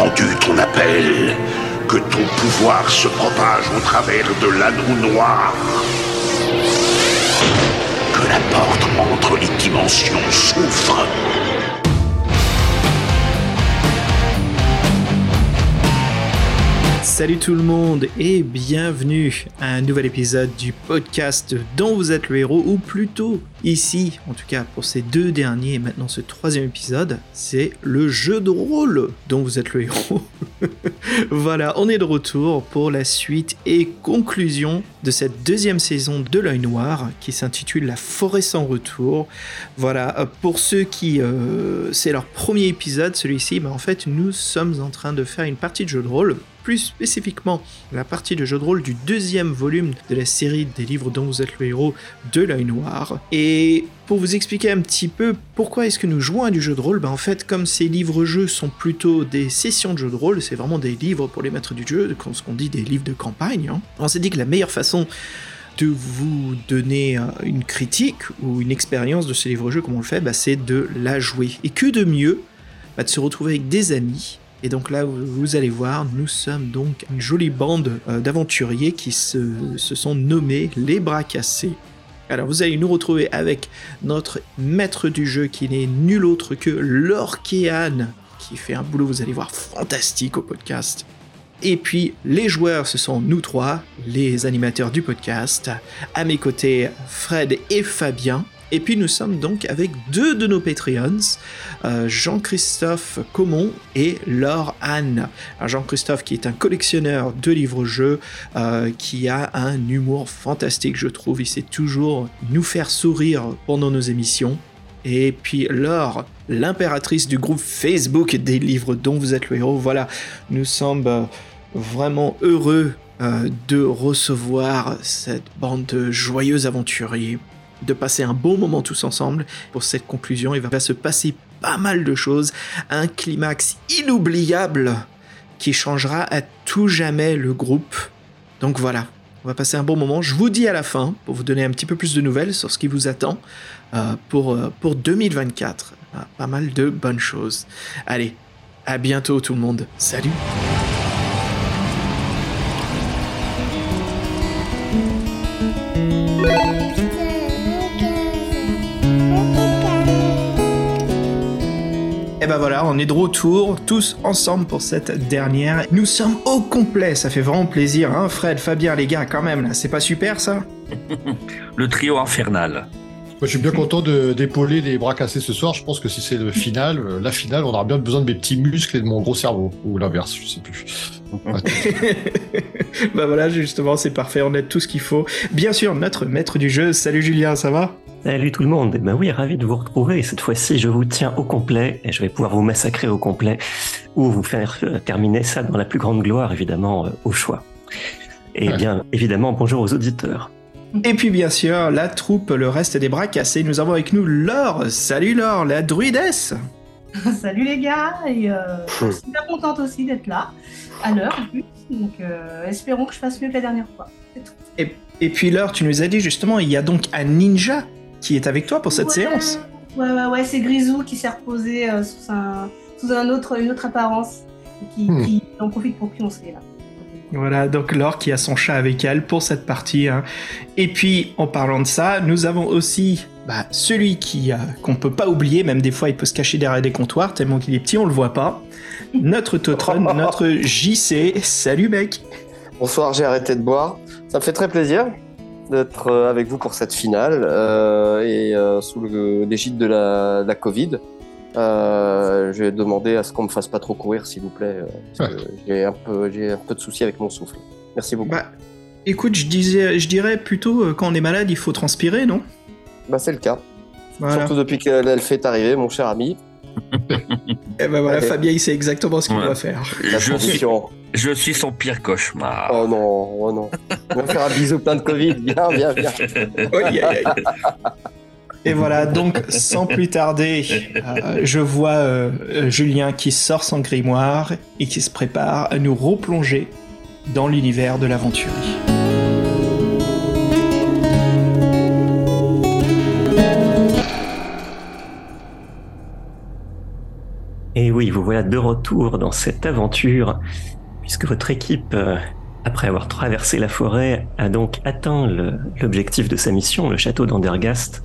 entendu ton appel. Que ton pouvoir se propage au travers de l'anneau noir. Que la porte entre les dimensions s'ouvre. Salut tout le monde et bienvenue à un nouvel épisode du podcast dont vous êtes le héros, ou plutôt ici, en tout cas pour ces deux derniers et maintenant ce troisième épisode, c'est le jeu de rôle dont vous êtes le héros. voilà, on est de retour pour la suite et conclusion de cette deuxième saison de l'œil noir qui s'intitule La forêt sans retour. Voilà, pour ceux qui... Euh, c'est leur premier épisode, celui-ci, mais en fait nous sommes en train de faire une partie de jeu de rôle plus spécifiquement la partie de jeu de rôle du deuxième volume de la série des livres dont vous êtes le héros de l'œil noir. Et pour vous expliquer un petit peu pourquoi est-ce que nous jouons à du jeu de rôle, ben en fait comme ces livres-jeux sont plutôt des sessions de jeu de rôle, c'est vraiment des livres pour les maîtres du jeu, ce qu'on dit des livres de campagne, hein. on s'est dit que la meilleure façon de vous donner euh, une critique ou une expérience de ces livres-jeux comme on le fait, ben, c'est de la jouer. Et que de mieux ben, de se retrouver avec des amis et donc là, vous allez voir, nous sommes donc une jolie bande euh, d'aventuriers qui se, sont nommés les bras cassés. Alors vous allez nous retrouver avec notre maître du jeu qui n'est nul autre que Lorkéan, qui fait un boulot, vous allez voir, fantastique au podcast. Et puis les joueurs, ce sont nous trois, les animateurs du podcast. À mes côtés, Fred et Fabien. Et puis nous sommes donc avec deux de nos Patreons, euh, Jean-Christophe Comon et Laure Anne. Jean-Christophe qui est un collectionneur de livres-jeux, euh, qui a un humour fantastique je trouve, il sait toujours nous faire sourire pendant nos émissions. Et puis Laure, l'impératrice du groupe Facebook des livres dont vous êtes le héros. Voilà, nous sommes euh, vraiment heureux de recevoir cette bande de joyeux aventuriers de passer un bon moment tous ensemble. Pour cette conclusion, il va se passer pas mal de choses, un climax inoubliable qui changera à tout jamais le groupe. Donc voilà, on va passer un bon moment. Je vous dis à la fin, pour vous donner un petit peu plus de nouvelles sur ce qui vous attend euh, pour, euh, pour 2024. Ah, pas mal de bonnes choses. Allez, à bientôt tout le monde. Salut ben voilà, on est de retour, tous ensemble pour cette dernière. Nous sommes au complet, ça fait vraiment plaisir, hein Fred, Fabien, les gars, quand même, là, c'est pas super ça? Le trio infernal. Moi, je suis bien content d'épauler les bras cassés ce soir. Je pense que si c'est le final, euh, la finale, on aura bien besoin de mes petits muscles et de mon gros cerveau. Ou l'inverse, je sais plus. bah voilà, justement, c'est parfait. On a tout ce qu'il faut. Bien sûr, notre maître du jeu. Salut Julien, ça va? Salut tout le monde. Ben oui, ravi de vous retrouver. Cette fois-ci, je vous tiens au complet et je vais pouvoir vous massacrer au complet ou vous faire euh, terminer ça dans la plus grande gloire, évidemment, euh, au choix. Et bien, évidemment, bonjour aux auditeurs. Et puis bien sûr, la troupe, le reste des bras cassés. Nous avons avec nous Laure. Salut Laure, la druidesse. Salut les gars, et euh, je suis bien contente aussi d'être là, à l'heure en plus. Donc euh, espérons que je fasse mieux que la dernière fois. Et, et, puis Laure, tu nous as dit justement, il y a donc un ninja qui est avec toi pour cette séance. Ouais, ouais, ouais, c'est Grisou qui s'est reposé euh, sous, un, sous un autre, une autre apparence et qui, hmm. qui en profite pour pioncer là. Voilà, donc Laure qui a son chat avec elle pour cette partie. Hein. Et puis, en parlant de ça, nous avons aussi bah, celui qui euh, qu'on peut pas oublier, même des fois il peut se cacher derrière des comptoirs, tellement qu'il est petit, on le voit pas. Notre Totron, notre JC. Salut mec Bonsoir, j'ai arrêté de boire. Ça me fait très plaisir d'être euh, avec vous pour cette finale euh, et sous l'égide de la, Covid. Euh, je vais demander à ce qu'on me fasse pas trop courir, s'il vous plaît. Euh, j'ai un peu, j'ai un peu de soucis avec mon souffle. Merci beaucoup. Bah, écoute, je disais, je dirais plutôt euh, quand on est malade, il faut transpirer, non? Bah c'est le cas. Surtout depuis que l'elfe est arrivé, mon cher ami. Et eh ben voilà, Fabien, il sait exactement ce qu'il doit faire. La je, suis, je suis son pire cauchemar. Oh non, oh non. On va faire un bisou plein de Covid. Viens, viens, viens. Et voilà, donc sans plus tarder, euh, je vois euh, Julien qui sort son grimoire et qui se prépare à nous replonger dans l'univers de l'aventure. Et oui, vous voilà de retour dans cette aventure, puisque votre équipe, euh, après avoir traversé la forêt, a donc atteint l'objectif de sa mission, le château d'Andergast,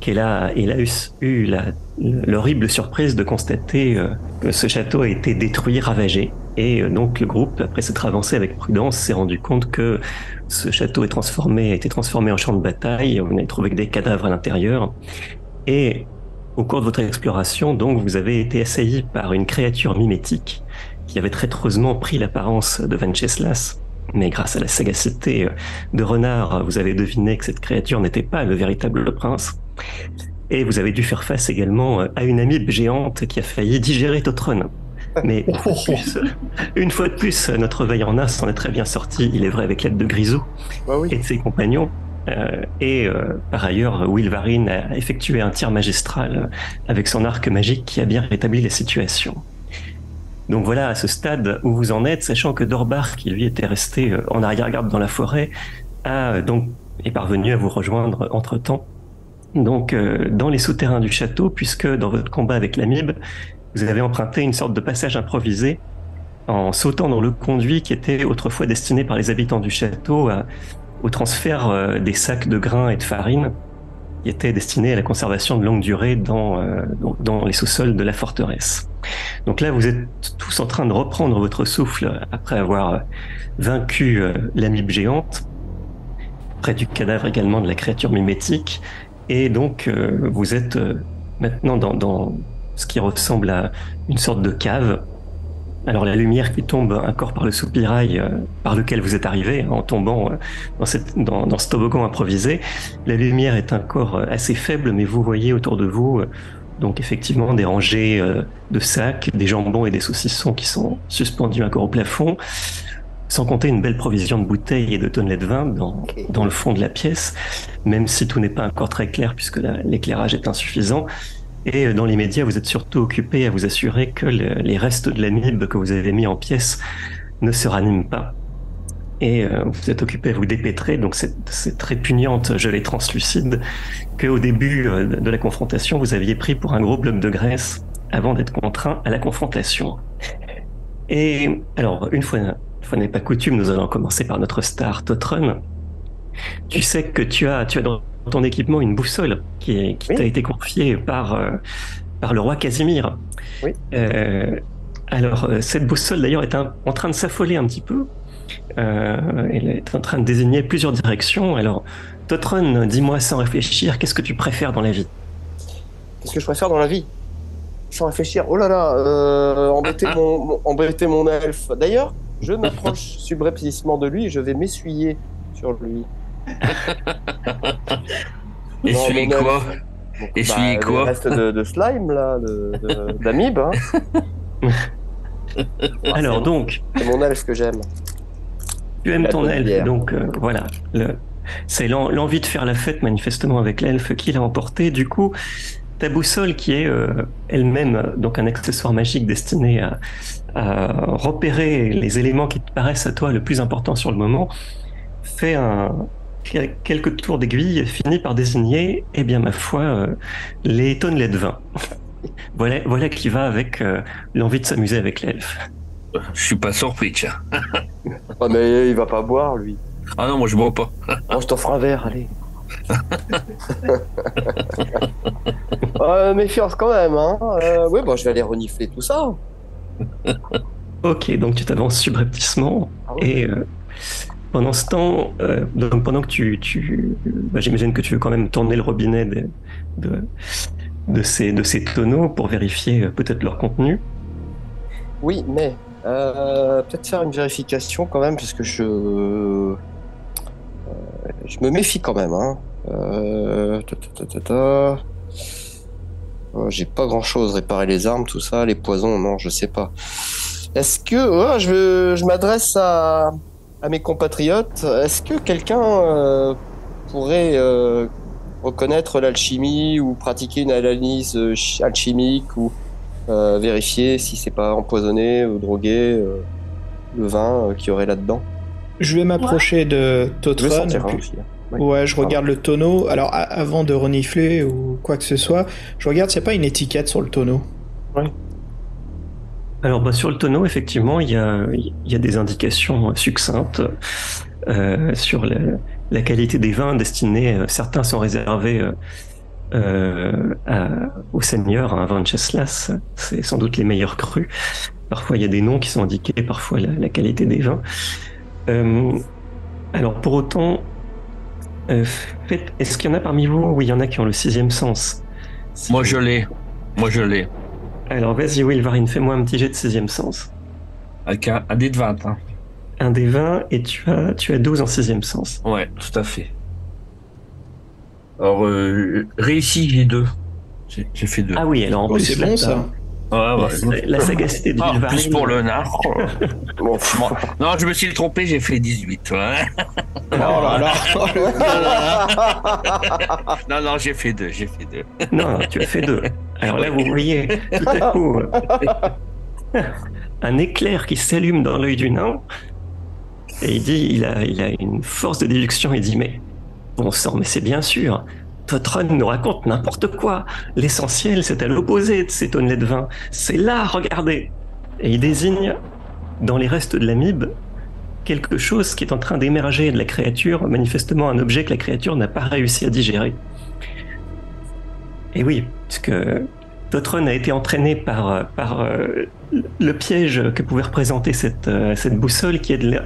qu'elle a, il a eu, l'horrible surprise de constater euh, que ce château a été détruit, ravagé. Et euh, donc le groupe, après s'être avancé avec prudence, s'est rendu compte que ce château transformé, a été transformé en champ de bataille. Vous n'avez trouvé que des cadavres à l'intérieur. Et au cours de votre exploration, donc, vous avez été assailli par une créature mimétique qui avait traîtreusement pris l'apparence de Venceslas. Mais grâce à la sagacité de Renard, vous avez deviné que cette créature n'était pas le véritable prince. Et vous avez dû faire face également à une amibe géante qui a failli digérer Totron. Mais une fois, de plus, notre veillant as s'en est très bien sorti, il est vrai, avec l'aide de Grisou Bah oui. et de ses compagnons. Euh, et euh, par ailleurs, Wilvarine a effectué un tir magistral avec son arc magique qui a bien rétabli la situation. Donc voilà, à ce stade où vous en êtes, sachant que Dorbar, qui lui était resté euh, en arrière-garde dans la forêt, est parvenu à vous rejoindre entre-temps. Donc dans les souterrains du château, puisque dans votre combat avec l'amibe, vous avez emprunté une sorte de passage improvisé en sautant dans le conduit qui était autrefois destiné par les habitants du château à- au transfert euh, des sacs de grains et de farine qui étaient destinés à la conservation de longue durée dans, euh, dans- les sous-sols de la forteresse. Donc là, vous êtes tous en train de reprendre votre souffle après avoir euh, vaincu l'amibe géante, près du cadavre également de la créature mimétique, et donc vous êtes maintenant dans ce qui ressemble à une sorte de cave. Alors la lumière qui tombe encore par le soupirail euh, par lequel vous êtes arrivé en tombant euh, dans, cette, dans, dans ce toboggan improvisé, la lumière est encore euh, assez faible, mais vous voyez autour de vous euh, donc effectivement des rangées de sacs, des jambons et des saucissons qui sont suspendus encore au plafond, sans compter une belle provision de bouteilles et de tonnelets de vin dans, dans le fond de la pièce, même si tout n'est pas encore très clair puisque la- l'éclairage est insuffisant. Et euh, dans l'immédiat, vous êtes surtout occupé à vous assurer que le- les restes de l'amibe que vous avez mis en pièces ne se raniment pas. Et euh, vous êtes occupé à vous dépêtrer, donc cette, répugnante gelée translucide que au début euh, de la confrontation, vous aviez pris pour un gros bloc de graisse avant d'être contraint à la confrontation. Et alors, une fois, fois n'est pas coutume, nous allons commencer par notre star Totron. Tu sais que tu as, tu as dans ton équipement une boussole qui, est- qui Oui. t'a été confiée par, euh, par le roi Casimir. Oui. Euh, alors, euh, cette boussole d'ailleurs est un- en train de s'affoler un petit peu. Euh, elle est en train de désigner plusieurs directions. Alors, Totron, dis-moi sans réfléchir, qu'est-ce que tu préfères dans la vie? Qu'est-ce que je préfère dans la vie? Sans réfléchir. Oh là là, embêter, mon, mon- embêter mon elfe. D'ailleurs, je m'approche subrepticement de lui et je vais m'essuyer sur lui. Essuyer mon quoi Essuyer bah, quoi Le reste de, de slime, là, d'amibes. Hein. Alors, donc, C'est mon elfe que j'aime. Tu aimes La ton bière. donc euh, voilà. Le- C'est l'en- l'envie de faire la fête manifestement avec l'elfe qui l'a emporté. Du coup, ta boussole qui est euh, elle-même euh, donc un accessoire magique destiné à, à repérer les éléments qui te paraissent à toi le plus important sur le moment, fait un quel- quelques tours d'aiguille, finit par désigner, eh bien ma foi, euh, les tonnelets de vin. voilà, voilà qui va avec euh, l'envie de s'amuser avec l'elfe. Je suis pas surpris, tiens. Oh, mais il va pas boire, lui. Ah non, moi je bois pas. Oh, je t'offre un verre, allez. euh, méfiance quand même, hein. Euh, oui, bon, je vais aller renifler tout ça. Ok, donc tu t'avances subrepticement Ah ouais. et euh, pendant ce temps, euh, pendant que tu, bah, j'imagine que tu veux quand même tourner le robinet de, ces, de ces tonneaux pour vérifier euh, peut-être leur contenu. Oui, mais euh, peut-être faire une vérification quand même, parce que je, je me méfie quand même. Hein. Oh, J'ai pas grand-chose, réparer les armes, tout ça, les poisons, non, je sais pas. Est-ce que, oh, je m'adresse à, à mes compatriotes, est-ce que quelqu'un euh, pourrait euh, reconnaître l'alchimie ou pratiquer une analyse euh, chi- alchimique ou euh, vérifier si c'est pas empoisonné ou drogué euh, le vin euh, qu'il y aurait là-dedans? Je vais m'approcher de Totron. hein, hein. Oui. Ouais, je regarde le tonneau. Alors, avant de renifler ou quoi que ce soit, je regarde s'il n'y a pas une étiquette sur le tonneau. Alors bah, sur le tonneau, effectivement, il y a, il y a des indications succinctes euh, sur la, la qualité des vins destinés. euh, Certains sont réservés euh, à- au seigneur, un vin de Cheslas. C'est sans doute les meilleurs crus. Parfois, il y a des noms qui sont indiqués, parfois la, la qualité des vins. Alors pour autant, est-ce qu'il y en a parmi vous où il y en a qui ont le sixième sens? Moi, je l'ai. Moi, je l'ai. Alors vas-y, Wilvarine, fais-moi un petit jet de sixième sens. Avec un, un dé de 20. Hein. Un des 20 et tu as, tu as 12 en sixième sens. Ouais, tout à fait. Alors, euh, réussi, j'ai deux. J'ai fait deux. Ah oui, alors en Oh, plus, c'est bon ça. Ouais, ouais. La, la sagacité de Ah, Wilvarine. plus pour le. Bon, Bon, non, je me suis trompé, j'ai fait 18. ouais. Oh. Oh là là. Non, non, j'ai fait deux, j'ai fait deux. Non, tu as fait deux. Alors là, vous voyez tout à coup euh, un éclair qui s'allume dans l'œil du nain. Et il dit, il a, il a une force de déduction. Il dit, mais bon sang, mais c'est bien sûr. Totron nous raconte n'importe quoi. L'essentiel, c'est à l'opposé de ces tonnelets de vin. C'est là, regardez. Et il désigne dans les restes de l'amibe quelque chose qui est en train d'émerger de la créature, manifestement un objet que la créature n'a pas réussi à digérer. Et oui, puisque Totron a été entraîné par, par euh, le piège que pouvait représenter cette, euh, cette boussole qui est de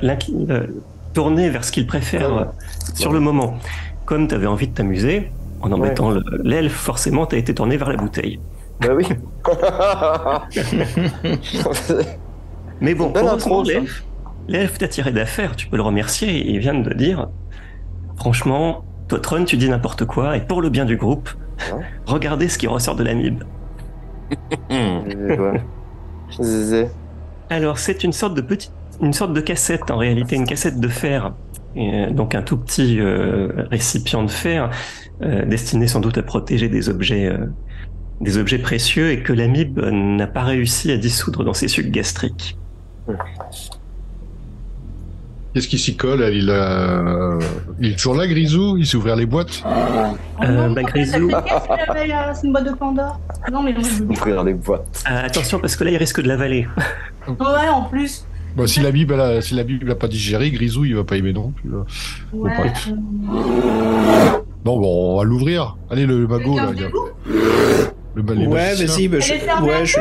euh, tourner vers ce qu'il préfère euh, sur le moment. Comme tu avais envie de t'amuser, en en Ouais. mettant le- l'aile, forcément, tu as été tourné vers la bouteille. bah oui. Mais bon, heureusement, ça. l'elfe, l'elfe t'a tiré d'affaire, tu peux le remercier, et il vient de dire, franchement, Totron, tu dis n'importe quoi, et pour le bien du groupe, Ouais. regardez ce qui ressort de l'amibe. Alors, c'est une sorte de petite, une sorte de cassette, en réalité, une cassette de fer. Et, euh, donc, un tout petit euh, récipient de fer, euh, destiné sans doute à protéger des objets, euh, des objets précieux et que l'amibe n'a pas réussi à dissoudre dans ses sucs gastriques. Qu'est-ce qui s'y colle elle, il, a- il est toujours là, Grisou Il sait ouvrir les boîtes Oh Euh, non, bah, Grisou. qu'est-ce qu'il avait, C'est une boîte de Pandore. Non, mais. Ouvrir les boîtes. Euh, attention, parce que là, il risque de l'avaler. Ouais, en plus. bah, Si la Bible a- si la Bible l'a pas digéré, Grisou il va pas aimer non plus. là. Ouais. pas. euh, Non, bon, on va l'ouvrir. Allez, le magot là. le, les Ouais, vas-y. Bah, je... Ouais, je...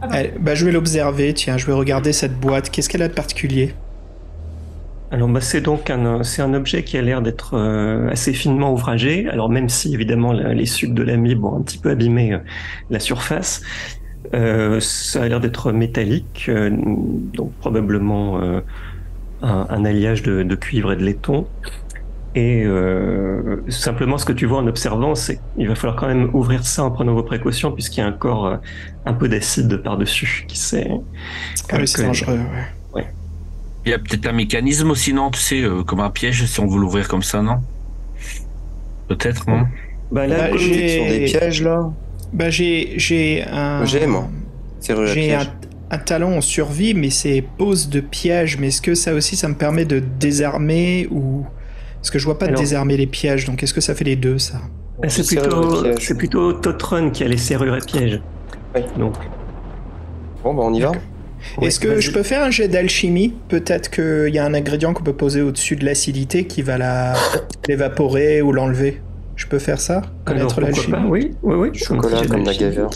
Ah bah. Elle- bah, je vais l'observer. Tiens, je vais regarder cette boîte. Qu'est-ce qu'elle a de particulier? Alors, bah, c'est donc un, c'est un objet qui a l'air d'être euh, assez finement ouvragé. Alors, même si évidemment la- les sucs de l'amibe ont un petit peu abîmé euh, la surface, euh, ça a l'air d'être métallique, donc probablement un, un alliage de, de cuivre et de laiton. Et simplement, ce que tu vois en observant, c'est qu'il va falloir quand même ouvrir ça en prenant vos précautions, puisqu'il y a encore euh, un peu d'acide par-dessus qui s'est. Ah oui, c'est dangereux. ouais. Il y a peut-être un mécanisme aussi, non Tu sais, euh, comme un piège, si on veut l'ouvrir comme ça, non? Peut-être, non? Bah, là, Bah, j'ai- Sur des pièges là. Bah, j'ai j'ai un. J'ai, moi. J'ai un, un talent en survie, mais c'est pose de piège. Mais est-ce que ça aussi, ça me permet de désarmer ou Parce que je vois pas de désarmer les pièges? Donc, est-ce que ça fait les deux, ça? Ah, C'est plutôt, c'est plutôt Totron qui a les serrures à piège. Oui. Donc, Bon, bah on y va. Ouais, Est-ce que je peux faire un jet d'alchimie Peut-être qu'il y a un ingrédient qu'on peut poser au-dessus de l'acidité qui va la l'évaporer ou l'enlever. Je peux faire ça Alors, Connaître l'alchimie Oui, oui, oui. Chocolat comme d'alchimie. MacGyver.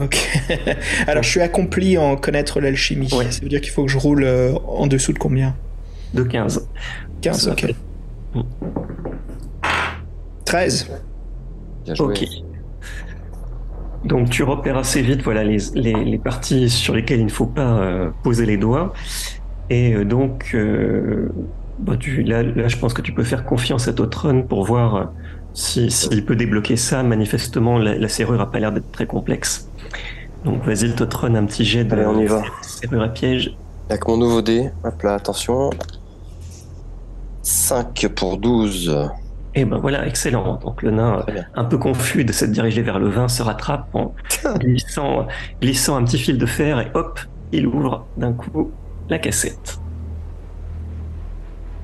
Ok. Alors, je suis accompli en connaître l'alchimie. Ouais. Ça veut dire qu'il faut que je roule euh, en dessous de combien De 15. 15, Ça ok. va. 13. Bien joué. Ok. Donc tu repères assez vite voilà, les, les, les parties sur lesquelles il ne faut pas euh, poser les doigts. Et euh, donc, euh, bah, tu, là, là, je pense que tu peux faire confiance à Totron pour voir euh, si- s'il peut débloquer ça. Manifestement, la, la serrure n'a pas l'air d'être très complexe. Donc vas-y, Totron, un petit jet de Allez, on y va. serrure à piège. Avec mon nouveau dé. Hop là, attention. 5 pour 12. Et ben voilà, excellent. Donc le nain, un peu confus de s'être dirigé vers le vin, se rattrape en glissant, glissant un petit fil de fer et hop, il ouvre d'un coup la cassette.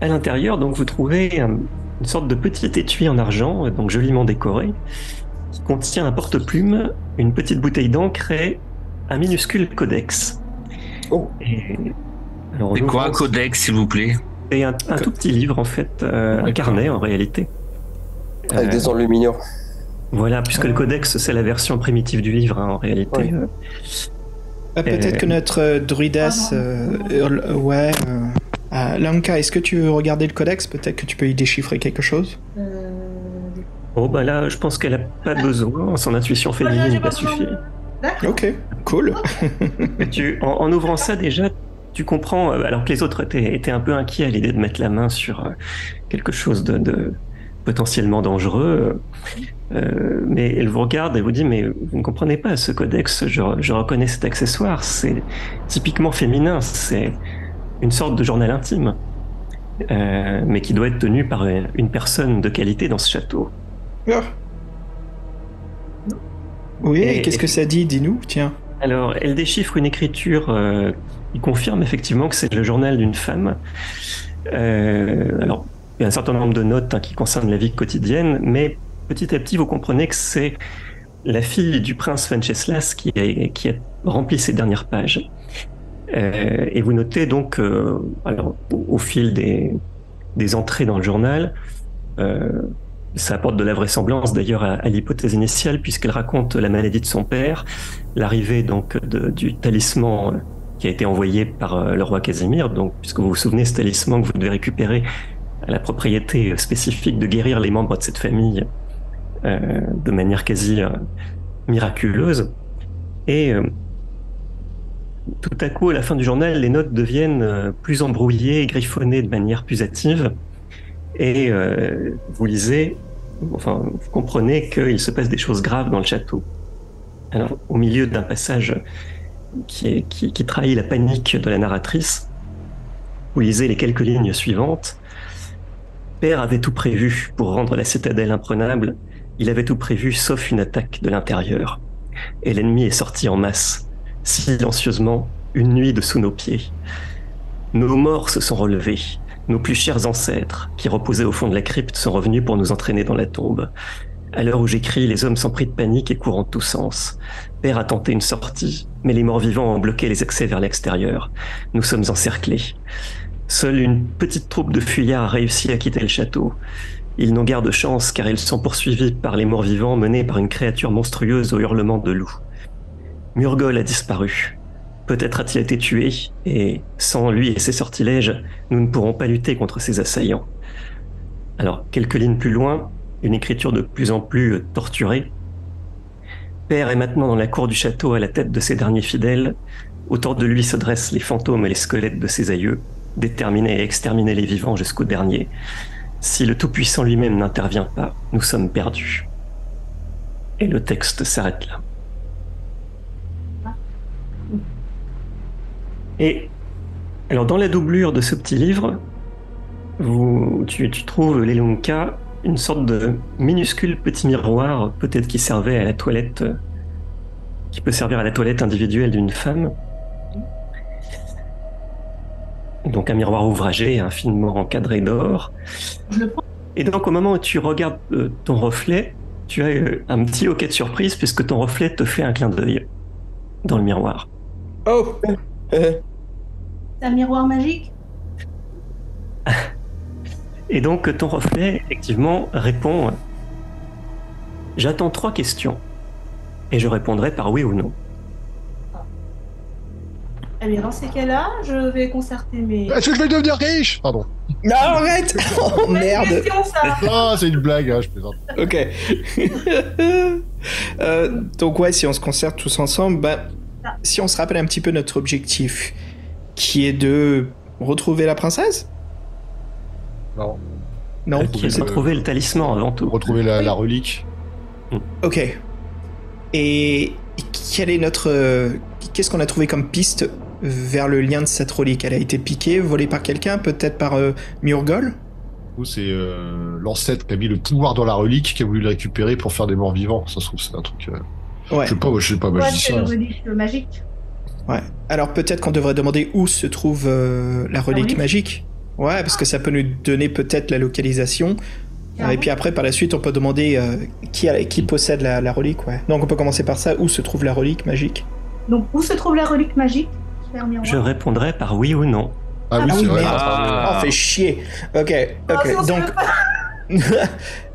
À l'intérieur, donc, vous trouvez un- une sorte de petit étui en argent, donc joliment décoré, qui contient un porte-plume, une petite bouteille d'encre et un minuscule codex. Oh. Et, alors, quoi un codex, s'il vous plaît? C'est un, un tout petit livre en fait, euh, un D'accord. carnet en réalité. Avec Euh, des enluminures. Voilà, puisque le codex c'est la version primitive du livre hein, en réalité. Ouais. Euh, Ah, Peut-être Euh, que notre euh, druidas. Ah, euh, euh, ouais. euh, ah, Lanka, est-ce que tu veux regarder le codex? Peut-être que tu peux y déchiffrer quelque chose Euh, Oh bah là, je pense qu'elle a pas besoin, son intuition féminine suffire. de- D'accord. Ok, cool. Tu, en, en ouvrant ça déjà, tu comprends, alors que les autres étaient, étaient un peu inquiets à l'idée de mettre la main sur quelque chose de, de potentiellement dangereux, euh, mais elle vous regarde et vous dit, mais vous ne comprenez pas, ce codex, je, je reconnais cet accessoire, c'est typiquement féminin, c'est une sorte de journal intime, euh, mais qui doit être tenu par une une personne de qualité dans ce château. Ah. Oui, qu'est-ce que ça dit Dis-nous, tiens. Alors, elle déchiffre une écriture euh, qui confirme effectivement que c'est le journal d'une femme. Euh, alors, a un certain nombre de notes hein, qui concernent la vie quotidienne, mais petit à petit, vous comprenez que c'est la fille du prince Venceslas qui a, qui a rempli ces dernières pages. Euh, et vous notez donc, euh, alors, au, fil des, des entrées dans le journal, euh, ça apporte de la vraisemblance d'ailleurs à, à l'hypothèse initiale, puisqu'elle raconte la maladie de son père, l'arrivée donc de- du talisman qui a été envoyé par le roi Casimir. Donc, puisque vous vous souvenez, ce talisman que vous devez récupérer la propriété spécifique de guérir les membres de cette famille euh, de manière quasi euh, miraculeuse. Et euh, tout à coup, à la fin du journal, les notes deviennent plus embrouillées, griffonnées de manière plus hâtive. Et vous lisez, enfin, vous comprenez qu'il se passe des choses graves dans le château. Au milieu d'un passage qui trahit la panique de la narratrice, vous lisez les quelques lignes suivantes. Père avait tout prévu pour rendre la citadelle imprenable. Il avait tout prévu sauf une attaque de l'intérieur. Et l'ennemi est sorti en masse, silencieusement, une nuit dessous nos pieds. Nos morts se sont relevés. Nos plus chers ancêtres, qui reposaient au fond de la crypte, sont revenus pour nous entraîner dans la tombe. À l'heure où j'écris, les hommes sont pris de panique et courent en tous sens. Père a tenté une sortie, mais les morts vivants ont bloqué les accès vers l'extérieur. Nous sommes encerclés. Seule une petite troupe de fuyards a réussi à quitter le château. Ils n'ont guère de chance car ils sont poursuivis par les morts vivants menés par une créature monstrueuse au hurlement de loup. Murgol a disparu. Peut-être a-t-il été tué, et sans lui et ses sortilèges, nous ne pourrons pas lutter contre ces assaillants. Alors, quelques lignes plus loin, une écriture de plus en plus torturée. Père est maintenant dans la cour du château à la tête de ses derniers fidèles. Autour de lui se dressent les fantômes et les squelettes de ses aïeux, déterminés à exterminer les vivants jusqu'au dernier. Si le Tout-Puissant lui-même n'intervient pas, nous sommes perdus. Et le texte s'arrête là. Et alors dans la doublure de ce petit livre, tu, trouves l'Elunka, une sorte de minuscule petit miroir, peut-être qui servait à la toilette, qui peut servir à la toilette individuelle d'une femme. Donc un miroir ouvragé, hein, finement encadré d'or. Et donc au moment où tu regardes euh, ton reflet, tu as euh, un petit hoquet de surprise puisque ton reflet te fait un clin d'œil dans le miroir. Oh Eh, C'est un miroir magique Et donc ton reflet, effectivement, répond J'attends trois questions. Et je répondrai par oui ou non. Eh bien, dans ces cas-là, je vais concerter mes. Est-ce que je vais devenir riche? Pardon. Non, arrête Oh merde ça Ah, c'est une blague, hein, je plaisante. Ok. Euh, donc ouais, si on se concerte tous ensemble, bah, si on se rappelle un petit peu notre objectif, qui est de retrouver la princesse? Non. Non qui est de trouver le talisman avant tout. Retrouver la, la relique. Ok. Et quel est notre... euh, Qu'est-ce qu'on a trouvé comme piste vers le lien de cette relique Elle a été piquée, volée par quelqu'un, peut-être par euh, Murgol? C'est euh, l'ancêtre qui a mis le pouvoir dans la relique, qui a voulu le récupérer pour faire des morts vivants. Ça se trouve, c'est un truc. euh, Ouais. Je sais pas, moi, je sais pas, Ouais, dis c'est ça. le relique magique? Ouais. Alors peut-être qu'on devrait demander où se trouve euh, la relique relique? magique. Ouais, parce que ça peut nous donner peut-être la localisation. Et puis après, par la suite, on peut demander euh, qui, a- qui possède la, la relique. Ouais. Donc on peut commencer par ça. Où se trouve la relique magique? Donc, où se trouve la relique magique? Je répondrai par oui ou non. Ah oui, Ah c'est oui, vrai. Ah. Oh, fait chier. Ok, Ah, ok. Donc,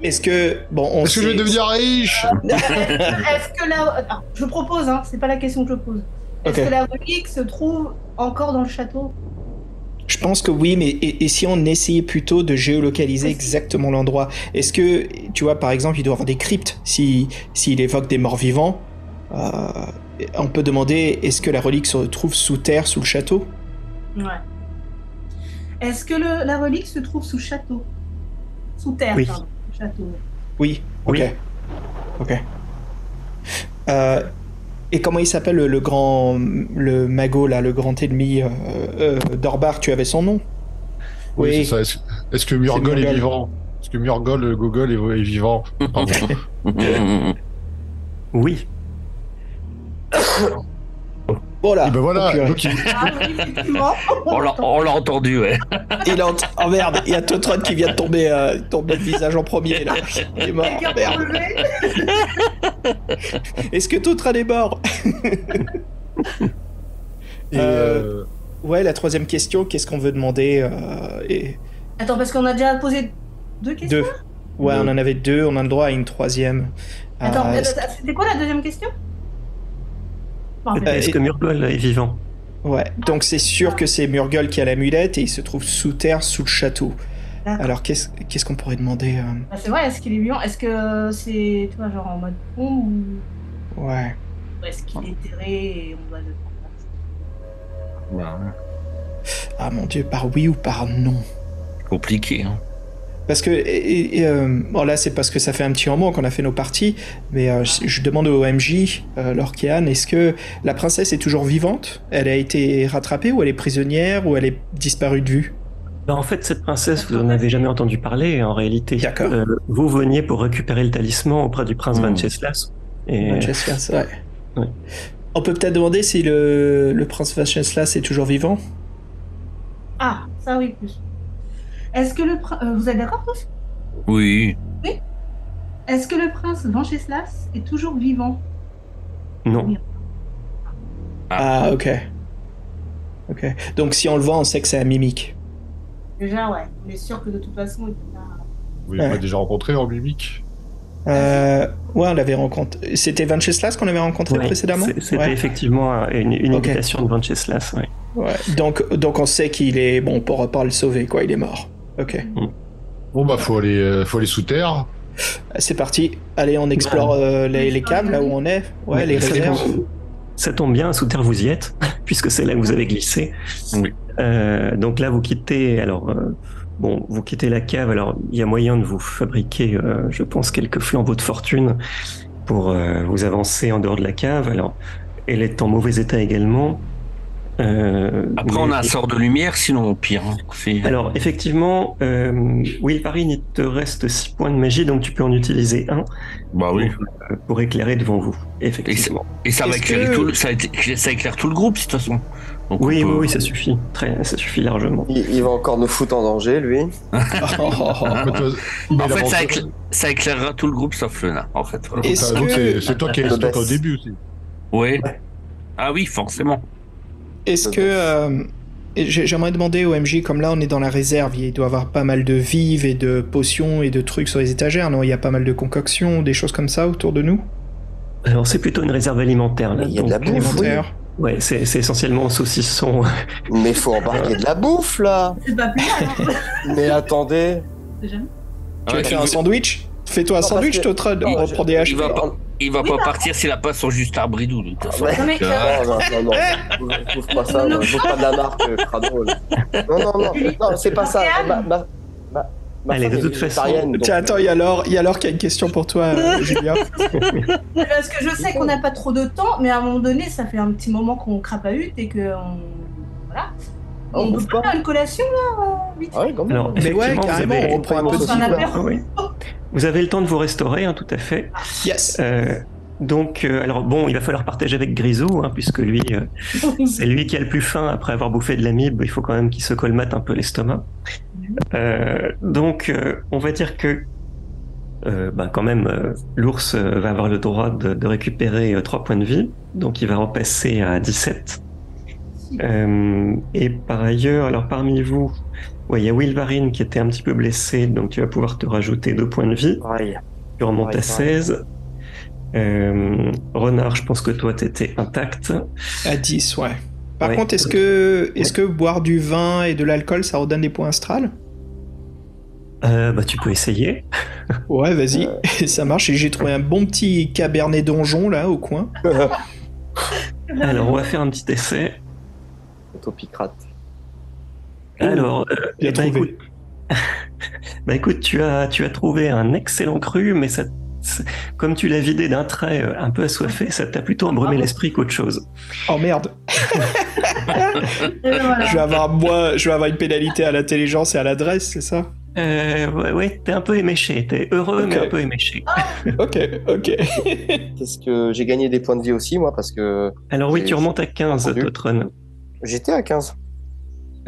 est-ce que bon, on Est-ce que je vais devenir riche? Est-ce que la. Je propose, hein, c'est pas la question que je pose. Est-ce que la relique se trouve encore dans le château? Je pense que oui, mais et, et si on essayait plutôt de géolocaliser exactement l'endroit? Est-ce que, tu vois, par exemple, il doit y avoir des cryptes si s'il évoque des morts vivants? Euh, On peut demander est-ce que la relique se trouve sous terre, sous le château? Ouais. Est-ce que le- la relique se trouve sous château? Sous terre, Oui. pardon. Château. Oui. Ok. Oui. Ok. Euh, et comment il s'appelle le, le grand, le magot là, le grand ennemi euh, euh, d'Orbar Tu avais son nom? Oui, c'est ça. Est-ce est-ce que Murgol est, vivant? Est-ce que Murgol, le Gogol, est, est vivant? Oui. Voilà. Et ben voilà, Oh, donc il- Ah. On l'a- on l'a entendu, ouais. Il est en- Oh merde, il y a Totron qui vient de tomber, euh, tomber le visage en premier là. Il est mort. Est-ce que Totron est mort et, euh, Ouais, la troisième question, qu'est-ce qu'on veut demander euh, et... Attends, parce qu'on a déjà posé deux questions. Deux. Ouais, Deux. on en avait deux, on a le droit à une troisième. Attends, Euh, euh, c'était quoi la deuxième question Je m'en rappelle Euh, Est-ce et- que Murgol est vivant Ouais, donc c'est sûr que c'est Murgol qui a l'amulette et il se trouve sous terre, sous le château. Alors qu'est-ce qu'est-ce qu'on pourrait demander euh, Ah, c'est vrai, est-ce qu'il est vivant? Est-ce que c'est, tu vois, genre en mode pont ou Ouais. ou est-ce qu'il est terré et on doit le Ah mon dieu, par oui ou par non? Compliqué. Hein. Parce que, et- et, euh, bon là c'est parce que ça fait un petit moment qu'on a fait nos parties, mais euh, je, je demande au MJ, euh, Lorkéane, est-ce que la princesse est toujours vivante? Elle a été rattrapée ou elle est prisonnière ou elle est disparue de vue? Ben, En fait, cette princesse, vous n'en avez jamais entendu parler en réalité. D'accord. Euh, vous veniez pour récupérer le talisman auprès du prince Hmm. Venceslas. Et Venceslas, ouais. Ouais. On peut peut-être demander si le, le prince Venceslas est toujours vivant? Ah, ça oui, plus. Est-ce que le prince. vous êtes d'accord tous Oui. Est-ce que le prince Venceslas est toujours vivant? Non. Ah, ok. Ok. Donc si on le voit, on sait que c'est un mimique. Déjà, ouais. On est sûr que de toute façon, il peut pas. vous l'avez Ouais. déjà rencontré en mimique Euh, ouais, on l'avait rencontré. C'était Venceslas qu'on avait rencontré Ouais, précédemment c'est- C'était Ouais. effectivement une, une Ok. invitation de Venceslas. ouais. Ouais. Donc, donc on sait qu'il est bon, on pourra pas le sauver, quoi. Il est mort. Ok. Bon bah faut aller, euh, faut aller sous terre. C'est parti. Allez, on explore euh, les, les caves là où on est. Ouais, les ça réserves. tombe- Ça tombe bien, sous terre vous y êtes, puisque c'est là que vous avez glissé. Oui. Euh, donc là vous quittez, alors euh, bon, vous quittez la cave. Alors il y a moyen de vous fabriquer, euh, je pense, quelques flambeaux de fortune pour euh, vous avancer en dehors de la cave. Alors elle est en mauvais état également. Euh, Après, mais- on a un sort de lumière, sinon au pire. hein. Alors, effectivement, euh, oui, Paris, il te reste 6 points de magie, donc tu peux en utiliser un Bah oui. euh, pour éclairer devant vous, effectivement. Et ça va Est-ce éclairer que- tout le, ça, ça éclaire tout le groupe, de toute façon. Donc, Oui, peut- oui, oui, ça suffit. Très, ça suffit largement. Il, il va encore nous foutre en danger, lui. Oh, oh, oh. En fait, euh, ça, l'avantage- écla- ça éclairera tout le groupe sauf le nain, en fait. que- c'est toi qui es au début aussi. Oui. Ah oui, forcément. Est-ce que euh, j'ai- j'aimerais demander au MJ comme là on est dans la réserve, il doit y avoir pas mal de vives et de potions et de trucs sur les étagères, non? Il y a pas mal de concoctions, des choses comme ça autour de nous? Alors, c'est plutôt une réserve alimentaire, là. Il y a de la bouffe. Ouais, c'est essentiellement saucisson. Mais il faut embarquer de la bouffe, là. C'est pas plus mal, hein. Mais attendez. Tu veux Ouais, faire un sandwich? Fais-toi un Non, sandwich, que- Totron, on Non, reprend je- des Il HP. va pas, il va Oui, pas bah- partir s'il a pas son juste arbridou, de toute façon. Ouais. Non, mais, euh, Non, non, non, non. Bouffe pas ça, Non, bouffe pas de la marque Crado. Non, non, non. Non, c'est pas ça. Ma, ma, ma, ma Allez, femme de toute façon- donc- Tiens, attends, il y a Laure, il y a Laure qui a une question pour toi, euh, Julien. Parce que je sais qu'on n'a pas trop de temps, mais à un moment donné, ça fait un petit moment qu'on crapahute et que. on- Voilà. Oh, On peut pas faire une collation là euh, vite Ah oui, quand même. Alors, Mais ouais, carrément, on reprend un peu Vous avez le temps de vous restaurer, hein, tout à fait. Yes. Euh, donc, euh, alors bon, il va falloir partager avec Grisou, hein, puisque lui, euh, c'est lui qui a le plus faim après avoir bouffé de l'amibe. Il faut quand même qu'il se colmate un peu l'estomac. Donc, on va dire que bah, quand même, l'ours va avoir le droit de, de récupérer 3 points de vie, donc il va repasser à 17. Euh, et par ailleurs, alors parmi vous, ouais, il y a Wilvarine qui était un petit peu blessé, donc tu vas pouvoir te rajouter 2 points de vie. Pareil. Tu remontes à pareil. 16. Euh, Renard, je pense que toi, t'étais intact. À 10, ouais. Par Ouais. contre, est-ce que, est que boire du vin et de l'alcool, ça redonne des points astrales? Euh, bah, tu peux essayer. Ouais, vas-y, ça marche. Et j'ai trouvé un bon petit cabernet donjon là au coin. Alors, on va faire un petit essai. Autopicrate. Alors, euh, bah, trouvé. écoute, bah, écoute, tu as, tu as trouvé un excellent cru, mais ça, c'est- comme tu l'as vidé d'un trait euh, un peu assoiffé, ça t'a plutôt embrumé Ah l'esprit qu'autre chose. Oh merde, je vais avoir moi, je vais avoir une pénalité à l'intelligence et à l'adresse, c'est ça? Euh, ouais, ouais, t'es un peu éméché. T'es heureux, mais un peu éméché. Ok, ok. Qu'est-ce que j'ai gagné des points de vie aussi, moi, parce que Alors oui, tu remontes à 15, entendu. Totron. j'étais à 15.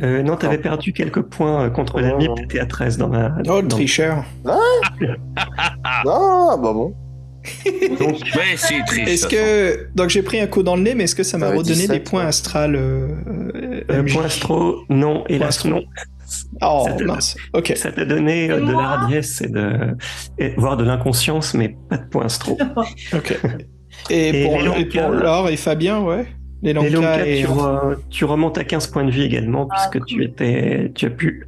Euh, non, t'avais perdu quelques points euh, contre la Oh. MIP, t'étais à 13 dans ma... Oh le tricheur. Ah, bah bon. Donc, Mais si, triche. Est-ce que donc j'ai pris un coup dans le nez, mais est-ce que ça m'a redonné 17, des points ouais. astral euh, euh, euh, MJ? point astro, non, hélas astro. non. Oh ça te- mince. Ok. Ça t'a donné euh, Et de la hardiesse et de... et, voire de l'inconscience, mais pas de point astro. Ok. Et, Et pour, Laure et Fabien, ouais. Les Lanka Lonka, et. tu, re- tu remontes à 15 points de vie également, Ah, puisque tu cool. étais, tu as pu,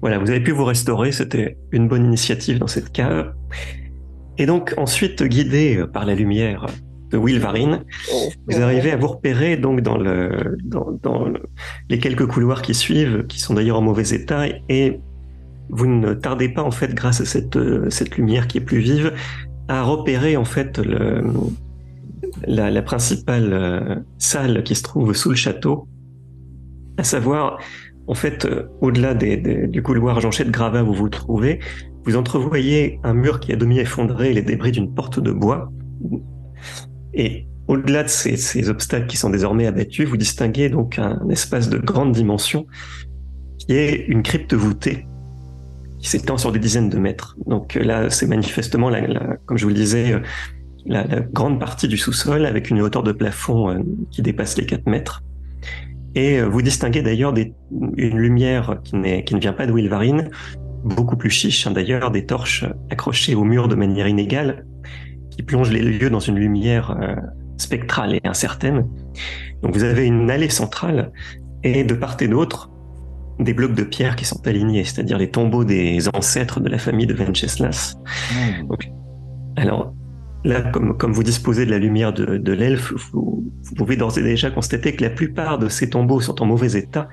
voilà, vous avez pu vous restaurer, c'était une bonne initiative dans cette cave. Et donc, ensuite, guidé par la lumière de Wilvarine, vous arrivez à vous repérer donc dans le, dans, dans le- les quelques couloirs qui suivent, qui sont d'ailleurs en mauvais état, et vous ne tardez pas, en fait, grâce à cette, cette lumière qui est plus vive, à repérer, en fait, le, la, principale euh, salle qui se trouve sous le château, à savoir, en fait, euh, au-delà du couloir jonché de gravats où vous vous trouvez, vous entrevoyez un mur qui a demi effondré et les débris d'une porte de bois. Et au-delà de ces, obstacles qui sont désormais abattus, vous distinguez donc un espace de grande dimension qui est une crypte voûtée qui s'étend sur des dizaines de mètres. Donc euh, là, c'est manifestement, comme je vous le disais, la, la grande partie du sous-sol avec une hauteur de plafond euh, qui dépasse les 4 mètres. Et euh, vous distinguez d'ailleurs une lumière qui, qui ne vient pas de Wilvarine, beaucoup plus chiche hein, d'ailleurs, des torches accrochées au mur de manière inégale, qui plongent les lieux dans une lumière euh, spectrale et incertaine. Donc vous avez une allée centrale et de part et d'autre des blocs de pierre qui sont alignés, c'est-à-dire les tombeaux des ancêtres de la famille de Venceslas. Alors, là, comme, comme vous disposez de la lumière de, de l'elfe, vous, vous pouvez d'ores et déjà constater que la plupart de ces tombeaux sont en mauvais état.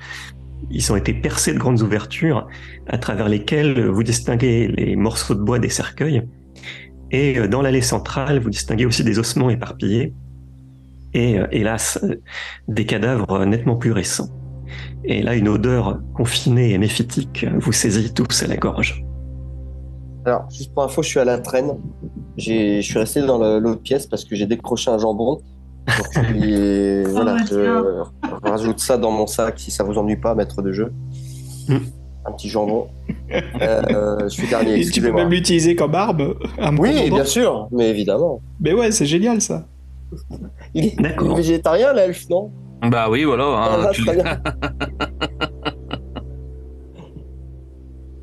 Ils ont été percés de grandes ouvertures à travers lesquelles vous distinguez les morceaux de bois des cercueils. Et euh, dans l'allée centrale, vous distinguez aussi des ossements éparpillés. Et euh, hélas, euh, des cadavres nettement plus récents. Et là, une odeur confinée et méphitique vous saisit tous à la gorge. Alors, juste pour info, je suis à la traîne. J'ai- Je suis resté dans l'autre pièce parce que j'ai décroché un jambon. Donc, et voilà, je rajoute ça dans mon sac si ça vous ennuie pas, maître de jeu. Mm. Un petit jambon. Euh, je suis dernier, Et tu peux même l'utiliser comme arme. Oui, bien sûr, mais évidemment. Mais ouais, c'est génial ça. Il est, D'accord. il est végétarien, l'elfe, non? Bah oui, voilà. hein, Ah, tu- très bien.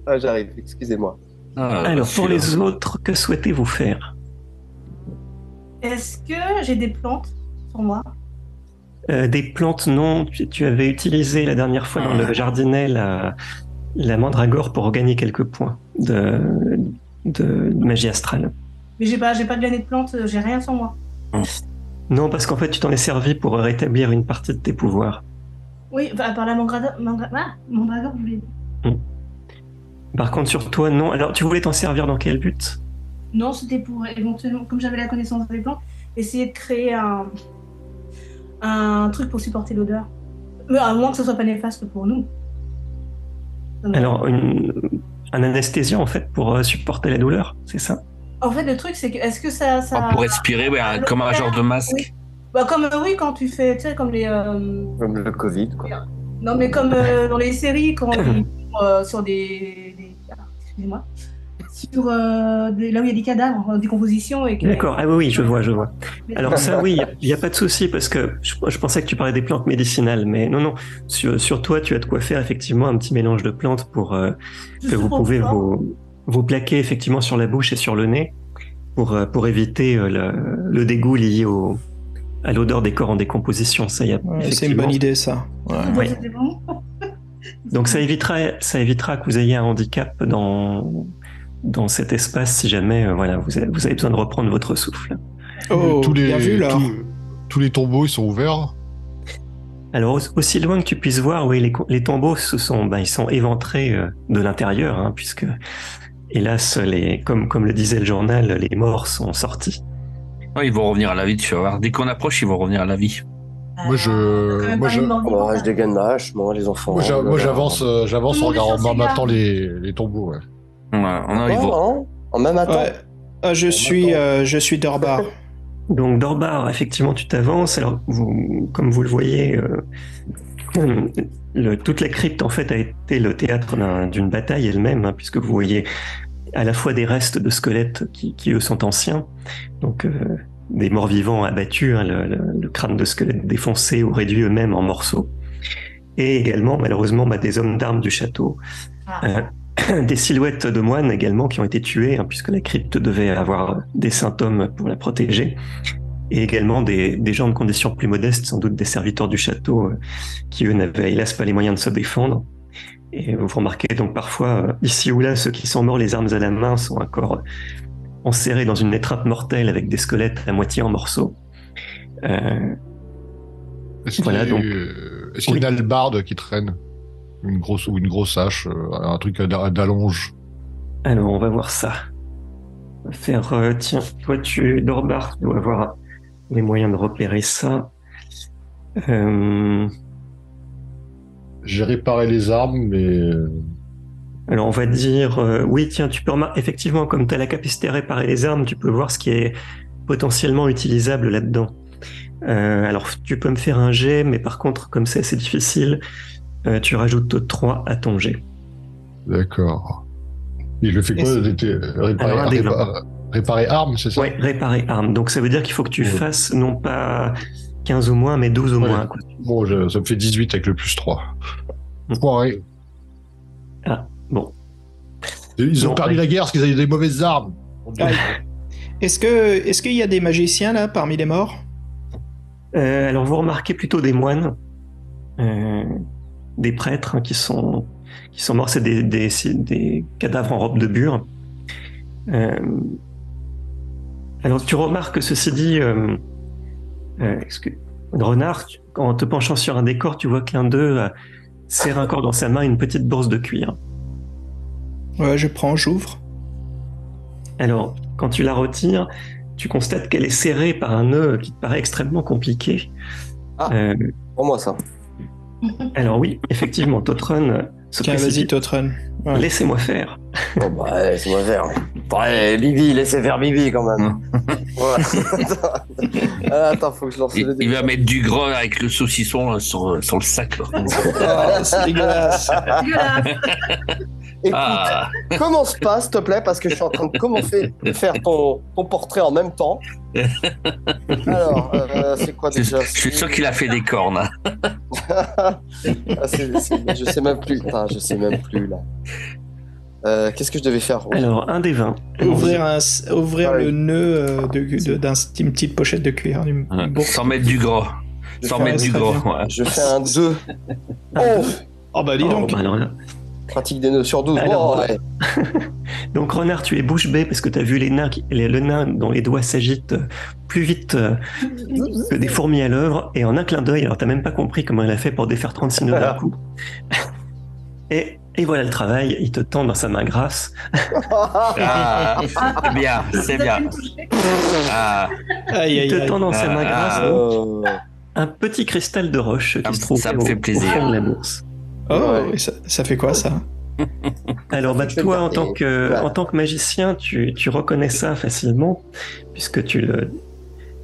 Ah, j'arrive, excusez-moi. Ah, Alors, pour les autres, que souhaitez-vous faire? Est-ce que j'ai des plantes sur moi? Euh, Des plantes, non. Tu, tu avais utilisé la dernière fois dans le jardinet la, la mandragore pour gagner quelques points de, de magie astrale. Mais j'ai pas, j'ai pas de l'année de plantes, j'ai rien sur moi. Non, parce qu'en fait, tu t'en es servi pour rétablir une partie de tes pouvoirs. Oui, bah, par la mandragore, mandra... ah, mandragore, je voulais dire. Par contre, sur toi, non. Alors, tu voulais t'en servir dans quel but? Non, c'était pour éventuellement, comme j'avais la connaissance des plantes, essayer de créer un, un truc pour supporter l'odeur. Mais à moins que ce soit pas néfaste pour nous. Ça Alors, une- un anesthésiant, en fait, pour euh, supporter la douleur, c'est ça? En fait, le truc, c'est que est-ce que ça. ça... Ah, pour respirer, ouais, un- comme un genre de masque. Oui. Bah, comme euh, oui, quand tu fais, tu sais, comme les. euh, Comme le Covid, quoi. Non, mais comme euh, dans les séries, quand ils euh, sur des. Excusez-moi. sur euh, des- là où il y a des cadavres en décomposition. et que- D'accord, ah oui, oui, je vois, je vois. Alors ça, oui, il n'y a, pas de souci parce que je, je pensais que tu parlais des plantes médicinales, mais non, non. Sur, sur toi, tu as de quoi faire effectivement un petit mélange de plantes pour euh, que vous pouvez vous, vous plaquer effectivement sur la bouche et sur le nez pour, euh, pour éviter euh, le, le dégoût lié au, à l'odeur des corps en décomposition. Ça, y a, Ouais, c'est une bonne idée, ça. Ouais. Donc, oui. c'était vraiment- Donc ça évitera, ça évitera que vous ayez un handicap dans, dans cet espace si jamais euh, voilà, vous, avez, vous avez besoin de reprendre votre souffle. Oh, tous les, bien vu, là. tous, tous les tombeaux, ils sont ouverts. Alors au- aussi loin que tu puisses voir, oui, les, les tombeaux sont, ben, ils sont éventrés euh, de l'intérieur, hein, puisque hélas, les, comme, comme le disait le journal, les morts sont sortis. Ouais, ils vont revenir à la vie, tu vas voir. Dès qu'on approche, ils vont revenir à la vie. Moi, je- quand même moi, je- Oh, hein. je dégaine ma hache, moi, les enfants. Moi, Oh moi, là. j'avance, euh, j'avance en regardant en sur ses maintenant gardes. les, les tombeaux. Ouais. Ouais, ils Ah, vont... non En même temps Ouais. Ah, je suis, euh, je suis Dorbar. Donc Dorbar, effectivement, tu t'avances. Alors, vous, comme vous le voyez, euh, le- toute la crypte en fait a été le théâtre d'un- d'une bataille elle-même, hein, puisque vous voyez à la fois des restes de squelettes qui, qui eux sont anciens, donc euh, des morts vivants abattus, hein, le, le- le crâne de squelette défoncé ou réduit eux-mêmes en morceaux, et également malheureusement bah, des hommes d'armes du château. Ah. Euh, des silhouettes de moines également qui ont été tués, hein, puisque la crypte devait avoir des symptômes pour la protéger. Et également des, des gens de conditions plus modestes, sans doute des serviteurs du château, euh, qui eux n'avaient hélas pas les moyens de se défendre. Et vous remarquez donc parfois, euh, ici ou là, ceux qui sont morts les armes à la main sont encore enserrés dans une étreinte mortelle avec des squelettes à moitié en morceaux. Euh, Est-ce qu'il Voilà, y a, donc- y a une albarde qui traîne? Une grosse ou une grosse hache, euh, un truc d'a- d'allonge? Alors, on va voir ça. On va faire, euh, tiens, toi, tu, Dorbar, tu dois avoir les moyens de repérer ça. Euh, J'ai réparé les armes, mais alors, on va dire, euh, oui, tiens, tu peux remarquer, effectivement, comme tu as la capacité à réparer les armes, tu peux voir ce qui est potentiellement utilisable là-dedans. Euh, alors, tu peux me faire un jet, mais par contre, comme c'est assez difficile, euh, tu rajoutes 3 à ton jet. d'accord. Et je fais quoi réparer, Alors, réparer, réparer c'est ça? Ouais, réparer armes. Donc, ça veut dire qu'il faut que tu Ouais. fasses non pas 15 au moins, mais 12 au Ouais. moins. quoi. Bon, je- ça me fait 18 avec le plus 3. Mm. Foiré. Bon. Ils ont Non, perdu ouais. la guerre parce qu'ils avaient des mauvaises armes. Est-ce que, est-ce qu'il y a des magiciens là parmi les morts? Euh, alors vous remarquez plutôt des moines, euh, des prêtres hein, qui sont qui sont morts, c'est des, des, c'est des cadavres en robe de bure. Euh, alors tu remarques ceci dit, euh, euh, que Renard, en te penchant sur un décor, tu vois que l'un d'eux serre encore dans sa main une petite bourse de cuir. Ouais, je prends, j'ouvre. Alors quand tu la retires, tu constates qu'elle est serrée par un nœud qui te paraît extrêmement compliqué. Ah. Euh, Pour moi, ça. alors oui, effectivement, Totron euh, se Tiens, vas-y. Ouais. Laissez-moi faire. Bon, bah, laissez-moi faire. Ouais, Bibi, laissez faire Bibi quand même. Voilà. Ah, Attends, faut que je lance Il, le il va mettre du gras avec le saucisson là, sur, sur le sac. Oh, c'est dégueulasse. Écoute, Ah, commence pas, s'il te plaît, parce que je suis en train de commencer de faire ton, ton portrait en même temps. Alors, euh, c'est quoi déjà je suis sûr qu'il a fait des cornes. Ah, je sais même plus. Putain, je sais même plus là. Euh, Qu'est-ce que je devais faire Alors, un des 20. Ouvrir, un, ouvrir Ouais. le nœud euh, de, de- d'un une petite pochette de cuir. d'une Ouais, bourse. Sans mettre du gras. Sans mettre du gras. ouais. Je fais un 2. Un Oh, deux. Oh bah dis Oh, donc. bah alors là. Pratique des nœuds sur 12. Alors, Oh, ouais. Donc, Renard, tu es bouche bée parce que tu as vu les nains, qui- les- le nain dont les doigts s'agitent euh, plus vite euh, que des fourmis à l'œuvre. Et en un clin d'œil, alors t'as même pas compris comment il a fait pour défaire 36 nœuds d'un coup. Et, et voilà le travail, il te tend dans sa main grasse Ah, c'est bien, c'est bien. Ah, Il te tend dans sa main grasse ah. donc, Euh, un petit cristal de roche qui se trouve ça me au, fait au plaisir. fond de la bourse. Oh, Ouais. et ça, ça fait quoi ça Alors, bah, toi, en tant que, Voilà. en tant que magicien, tu, tu reconnais ça facilement, puisque tu le,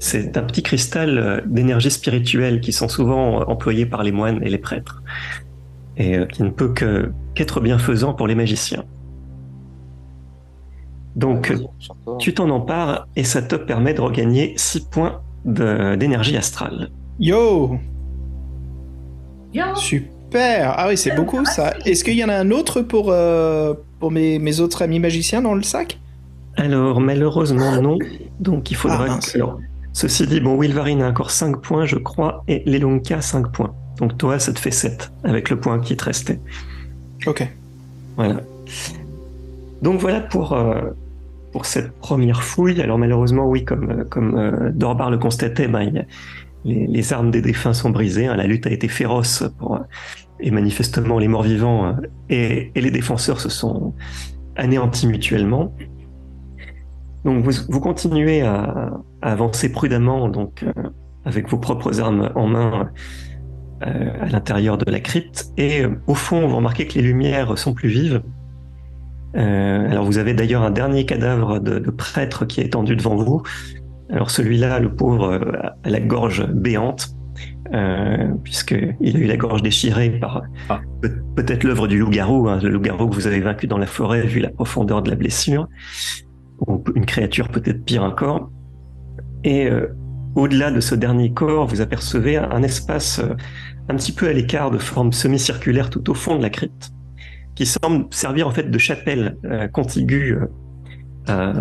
c'est un petit cristal euh, d'énergie spirituelle qui sont souvent euh, employés par les moines et les prêtres, et euh, qui ne peut que, qu'être bienfaisant pour les magiciens. Donc, tu t'en empares et ça te permet de regagner 6 points de- d'énergie astrale. Yo Bien. Super Ah oui, c'est beaucoup ça. Est-ce qu'il y en a un autre pour, euh, pour mes, mes autres amis magiciens dans le sac? Alors, malheureusement, non. Donc, il faudra Ah, que... ceci dit, bon, Wilvarine a encore 5 points, je crois, et Lelonka 5 points. Donc, toi, ça te fait 7, avec le point qui te restait. Ok. Voilà. Donc voilà pour, euh, pour cette première fouille. Alors malheureusement, oui, comme, euh, comme euh, Dorbar le constatait, ben, il y a- les, armes des défunts sont brisées. hein. La lutte a été féroce et manifestement les morts-vivants euh, et, les défenseurs se sont anéantis mutuellement. Donc vous, continuez à, avancer prudemment, donc euh, avec vos propres armes en main euh, à l'intérieur de la crypte. Et au fond, vous remarquez que les lumières sont plus vives. Alors vous avez d'ailleurs un dernier cadavre de, de prêtre qui est étendu devant vous. Alors celui-là, le pauvre, euh, a la gorge béante, euh, puisqu'il a eu la gorge déchirée par Ah. peut- peut-être l'œuvre du loup-garou, hein, le loup-garou que vous avez vaincu dans la forêt vu la profondeur de la blessure, ou une créature peut-être pire encore. Et euh, au-delà de ce dernier corps, vous apercevez un, un espace euh, un petit peu à l'écart de forme semi-circulaire tout au fond de la crypte, qui semble servir en fait de chapelle contiguë à,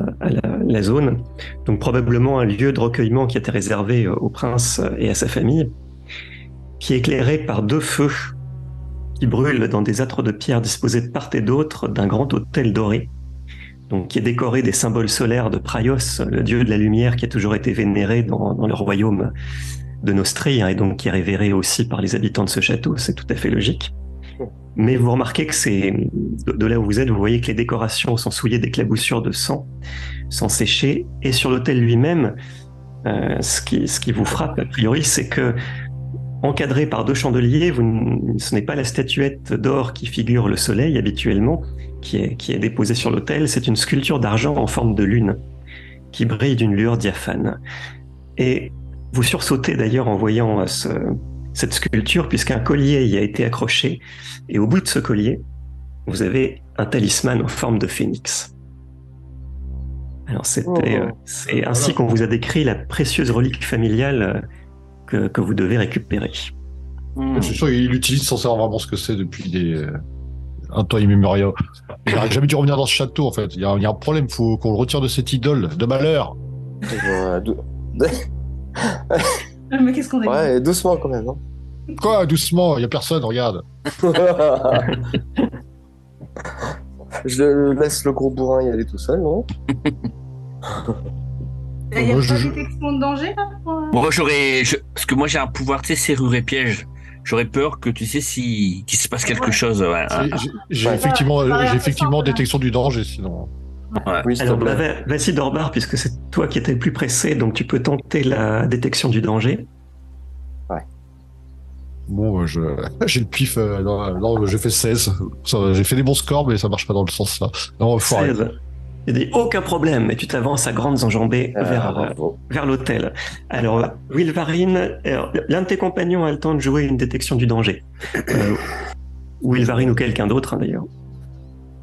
la, zone. Donc probablement un lieu de recueillement qui était réservé euh, au prince et à sa famille, qui est éclairé par deux feux qui brûlent dans des âtres de pierre disposés de part et d'autre d'un grand autel doré, donc qui est décoré des symboles solaires de Praios, le dieu de la lumière qui a toujours été vénéré dans, dans le royaume de Nostrie, hein, et donc qui est révéré aussi par les habitants de ce château, c'est tout à fait logique. Mais vous remarquez que c'est de, là où vous êtes, vous voyez que les décorations sont souillées d'éclaboussures de sang, sont séchées, et sur l'autel lui-même, euh, ce, qui, ce qui vous frappe a priori, c'est que encadré par deux chandeliers, vous, ce n'est pas la statuette d'or qui figure le soleil habituellement, qui est, qui est déposée sur l'autel, c'est une sculpture d'argent en forme de lune, qui brille d'une lueur diaphane. Et vous sursautez d'ailleurs en voyant euh, ce- cette sculpture, puisqu'un collier y a été accroché, et au bout de ce collier, vous avez un talisman en forme de phénix. Alors c'était, Oh. euh, c'est ainsi qu'on vous a décrit la précieuse relique familiale euh, que, que vous devez récupérer. Hmm. Je suis sûr qu'il utilise sans savoir vraiment ce que c'est depuis des... euh, un temps immémorial. Il n'aurait jamais dû revenir dans ce château, en fait. Il y a, il y a un problème, il faut qu'on le retire de cette idole de malheur. Ah, Mais qu'est-ce qu'on a ouais, et doucement quand même. hein. Quoi, doucement, il n'y a personne, regarde. Je laisse le gros bourrin y aller tout seul, non Il y a Moi, pas je- de détection de danger là pour, euh, Moi, j'aurais, je- parce que moi, j'ai un pouvoir, tu sais, serrure et piège. J'aurais peur que, tu sais, si, qu'il se passe quelque Ouais. chose. Ouais, J'ai- j'ai- J'ai Ouais. effectivement, détection du danger, sinon. Ouais. Oui, Alors, bah, vas-y Dorbar, puisque c'est toi qui étais le plus pressé, donc tu peux tenter la détection du danger. Bon, euh, je... j'ai le pif. euh, non, non, j'ai fait 16. Ça, J'ai fait des bons scores, mais ça marche pas dans le sens là. Non, faut arrêter. 16. Il dit aucun problème, et tu t'avances à grandes enjambées Ah, vers, euh, bravo. vers l'hôtel. Alors, Wilvarine, alors, l'un de tes compagnons a le temps de jouer une détection du danger. Euh, Wilvarine ou quelqu'un d'autre, hein, d'ailleurs.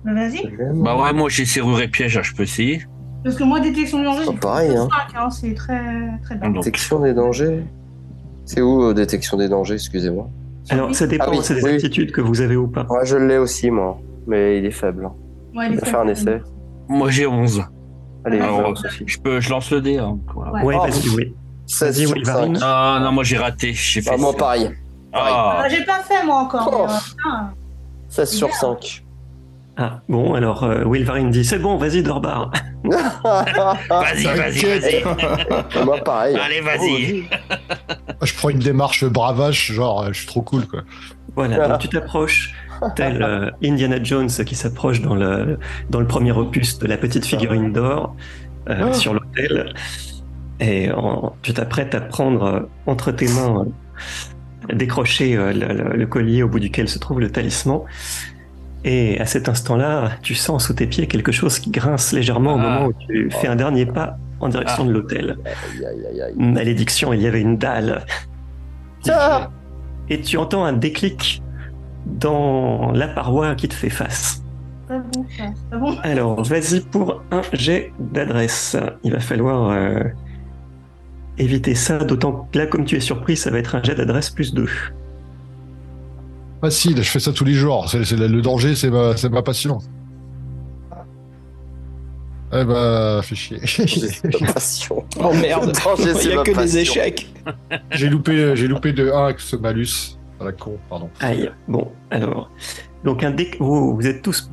Bah, Vas-y. Bah ouais, moi, j'ai serrure et piège, je peux essayer. Parce que moi, détection du danger, C'est pareil, hein. 5, hein, c'est très très bien. Donc, Détection des dangers. C'est où euh, détection des dangers, excusez-moi? Alors, ça dépend, Ah oui, c'est des oui. aptitudes que vous avez ou pas. Ouais, je l'ai aussi, moi. Mais il est faible. Ouais, Je il est vais faire un essai. moi, j'ai 11. Allez, Ah, je Alors, peux, je lance le dé. Hein, voilà. Ouais. Ouais, Oh. vas-y, oui. 16 Vas-y, sur Wilvarine. 5. Ah non, moi, j'ai raté. J'ai fait. Ah, moi, pareil. Ah, Ah, j'ai pas fait moi encore. Oh. mais, euh, putain. 16 sur 5. Ah, bon, alors euh, Wilvarine dit c'est bon, vas-y, Dorbar. vas-y, vas-y, vas-y. moi, pareil. Allez, vas-y. Je prends une démarche bravage, genre, euh, je suis trop cool, quoi. Voilà, donc tu t'approches, tel euh, Indiana Jones qui s'approche dans le, dans le premier opus de la petite figurine d'or euh, Ah. sur l'autel. Et en- tu t'apprêtes à prendre euh, entre tes mains, euh, décrocher euh, le, le- le collier au bout duquel se trouve le talisman. Et à cet instant-là, tu sens sous tes pieds quelque chose qui grince légèrement au Ah. moment où tu fais un dernier pas en direction Ah. de aïe. Malédiction, il y avait une dalle. Ah Et tu entends un déclic dans la paroi qui te fait face. bon. Alors, vas-y pour un jet d'adresse. Il va falloir euh, éviter ça, d'autant que là, comme tu es surpris, ça va être un jet d'adresse plus 2. Facile, je fais ça tous les jours. C'est, c'est- le danger, c'est ma, c'est ma passion. Eh ben, fais chier. Ma passion. Oh merde danger, Il y a que des passion. échecs j'ai loupé, j'ai loupé de 1 avec ce malus. À la con, pardon. Aïe. Bon, alors. Donc, un dé- vous, vous êtes tous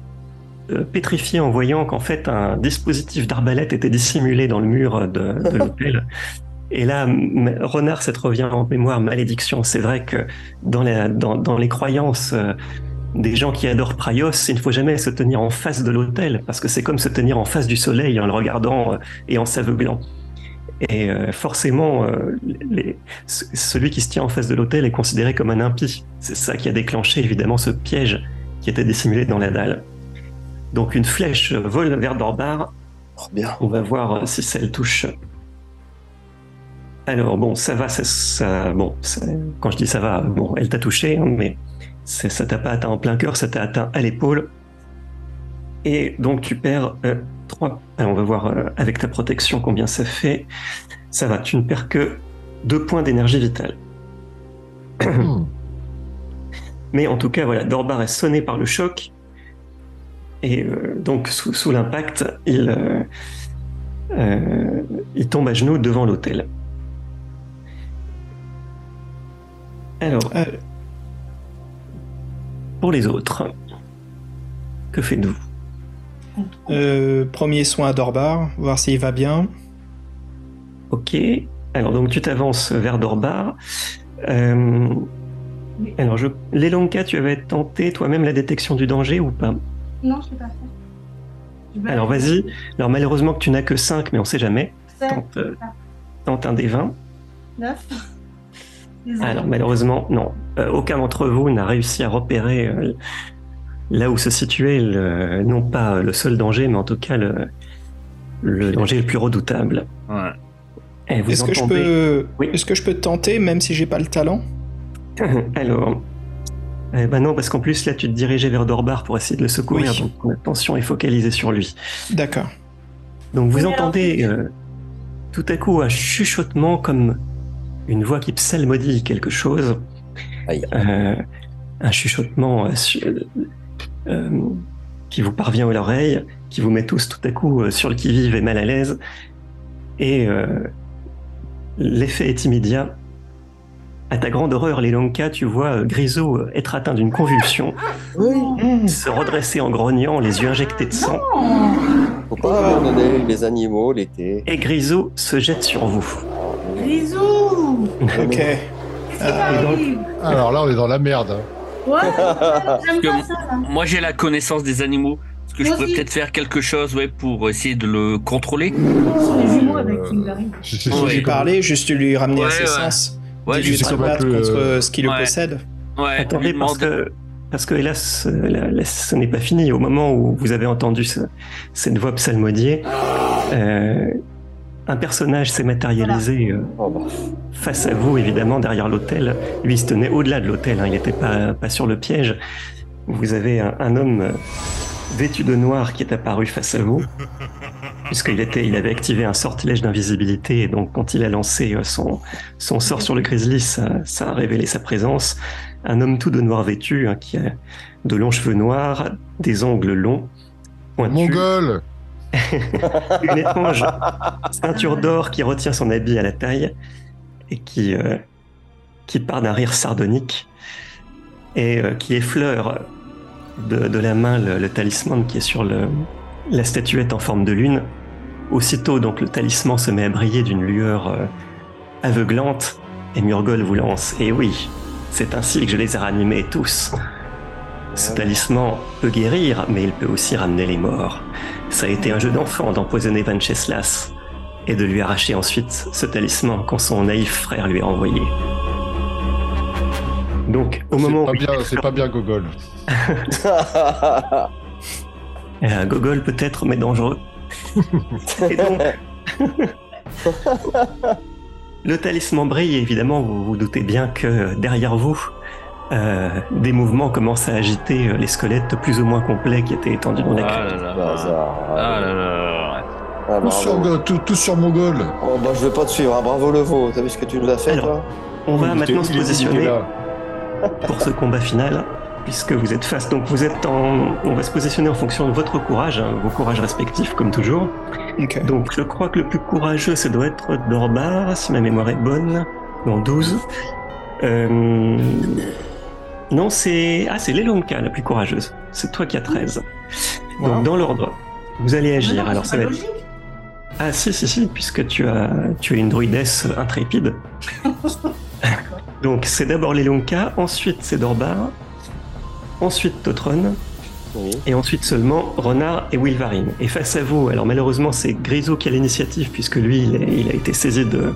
euh, pétrifiés en voyant qu'en fait, un dispositif d'arbalète était dissimulé dans le mur de, de l'hôtel. Et là, Renard, ça te revient en mémoire, malédiction. C'est vrai que dans, la- dans, dans les croyances euh, des gens qui adorent Praios, il ne faut jamais se tenir en face de l'hôtel, parce que c'est comme se tenir en face du soleil en le regardant euh, et en s'aveuglant. Et euh, forcément, les- celui qui se tient en face de l'hôtel est considéré comme un impie. C'est ça qui a déclenché évidemment ce piège qui était dissimulé dans la dalle. Donc une flèche vole vers Dorbar. Oh, bien. On va voir si ça le touche. Alors bon, ça va, ça, ça- bon, ça- quand je dis ça va, bon, elle t'a touché, hein, mais ça t'a pas atteint en plein cœur, ça t'a atteint à l'épaule. Et donc tu perds 3. on va voir euh, avec ta protection combien ça fait. Ça va, tu ne perds que 2 points d'énergie vitale. Mais en tout cas, voilà, Dorbar est sonné par le choc. Et euh, donc, sous, sous l'impact, il, euh, euh, il tombe à genoux devant l'hôtel. Alors, euh. pour les autres, que faites-vous? Euh, premier soin à Dorbar, voir s'il va bien. Ok. Alors, donc tu t'avances vers Dorbar. Euh, alors, je... Lelonka, tu avais tenté toi-même la détection du danger ou pas? Non, je ne l'ai pas fait. Alors, vas-y. Alors, malheureusement que tu n'as que 5, mais on ne sait jamais. Tente, un des 20. 9. Alors malheureusement, non. Euh, aucun d'entre vous n'a réussi à repérer euh, là où se situait le- non pas le seul danger, mais en tout cas le, le danger le plus redoutable. Ouais. Et vous Est-ce que, je peux... Oui. Est-ce que je peux tenter, même si j'ai pas le talent? Alors, eh ben non, parce qu'en plus là tu te dirigeais vers Dorbar pour essayer de le secourir, Oui. donc ton attention est focalisée sur lui. D'accord. Donc vous Oui, entendez euh, tout à coup un chuchotement comme une voix qui psalmodie quelque chose. Aïe. Euh, un chuchotement euh, euh, qui vous parvient à l'oreille, qui vous met tous tout à coup euh, sur le qui-vive et mal à l'aise. Et euh, l'effet est immédiat. À ta grande horreur, les Lonka, tu vois euh, Grisou euh, être atteint d'une convulsion, se redresser en grognant, les yeux injectés de sang. Faut pas abandonner les animaux l'été. et Grisou se jette sur vous. Grisou Ok. T'arrive Alors là, on est dans la merde. hein. Ouais, j'aime que- pas ça, là. Moi, j'ai la connaissance des animaux. Est-ce que je pourrais peut-être faire quelque chose ouais, pour essayer de le contrôler? Je lui parler, juste lui ramener à ses ouais. sens. Ouais, sais se battre contre euh, ce qui le possède. Ouais, Attendez, lui parce que, parce que hélas, la- la- ce n'est pas fini. Au moment où vous avez entendu ce- cette voix psalmodier, euh, un personnage s'est matérialisé euh, Oh, bah. face à vous, évidemment, derrière l'hôtel. Lui, il se tenait au-delà de l'hôtel, hein, il n'était pas, pas sur le piège. Vous avez un, un homme euh, vêtu de noir qui est apparu face à vous, puisqu'il était, il avait activé un sortilège d'invisibilité, et donc quand il a lancé euh, son, son sort sur le grizzly, ça, ça a révélé sa présence. Un homme tout de noir vêtu, hein, qui a de longs cheveux noirs, des ongles longs, pointus, Mongol une étrange ceinture d'or qui retient son habit à la taille et qui, euh, qui part d'un rire sardonique et euh, qui effleure de, de la main le, le talisman qui est sur le, la statuette en forme de lune. Aussitôt, donc, le talisman se met à briller d'une lueur euh, aveuglante et Murgol vous lance. Et oui, c'est ainsi que je les ai ranimés tous. Ce talisman peut guérir, mais il peut aussi ramener les morts. Ça a été un jeu d'enfant d'empoisonner Venceslas et de lui arracher ensuite ce talisman quand son naïf frère lui a envoyé. Donc, au moment pas où c'est pas bien, Gogol. Euh, Gogol peut-être, mais dangereux. Et donc, le talisman brille, évidemment, vous vous doutez bien que derrière vous, euh, des mouvements commencent à agiter euh, les squelettes plus ou moins complets qui étaient étendus dans la Ah crypte. là là. Bazar. Ah là là là. Ah, Tous sur, tous sur Mogol. Oh, bah, je vais pas te suivre, hein. bravo le veau. T'as vu ce que tu nous as fait, Alors, toi On va Il maintenant se positionner pour ce combat final, puisque vous êtes face. Donc vous êtes en. On va se positionner en fonction de votre courage, hein, vos courages respectifs comme toujours. Donc je crois que le plus courageux, ça doit être Dorbar, si ma mémoire est bonne. Non, 12. Euh, Non, c'est. Ah, c'est Lelonka la plus courageuse. C'est toi qui as 13. Wow. Donc dans l'ordre, vous allez agir. non, Alors c'est ça va être. Ah si, si, si, puisque tu as, tu es une druidesse intrépide. Donc c'est d'abord Lelonka, ensuite c'est Dorbar, ensuite Totron, Oui. et ensuite seulement Renard et Wilvarine. Et face à vous, alors malheureusement c'est Grisou qui a l'initiative, puisque lui il, a été saisi de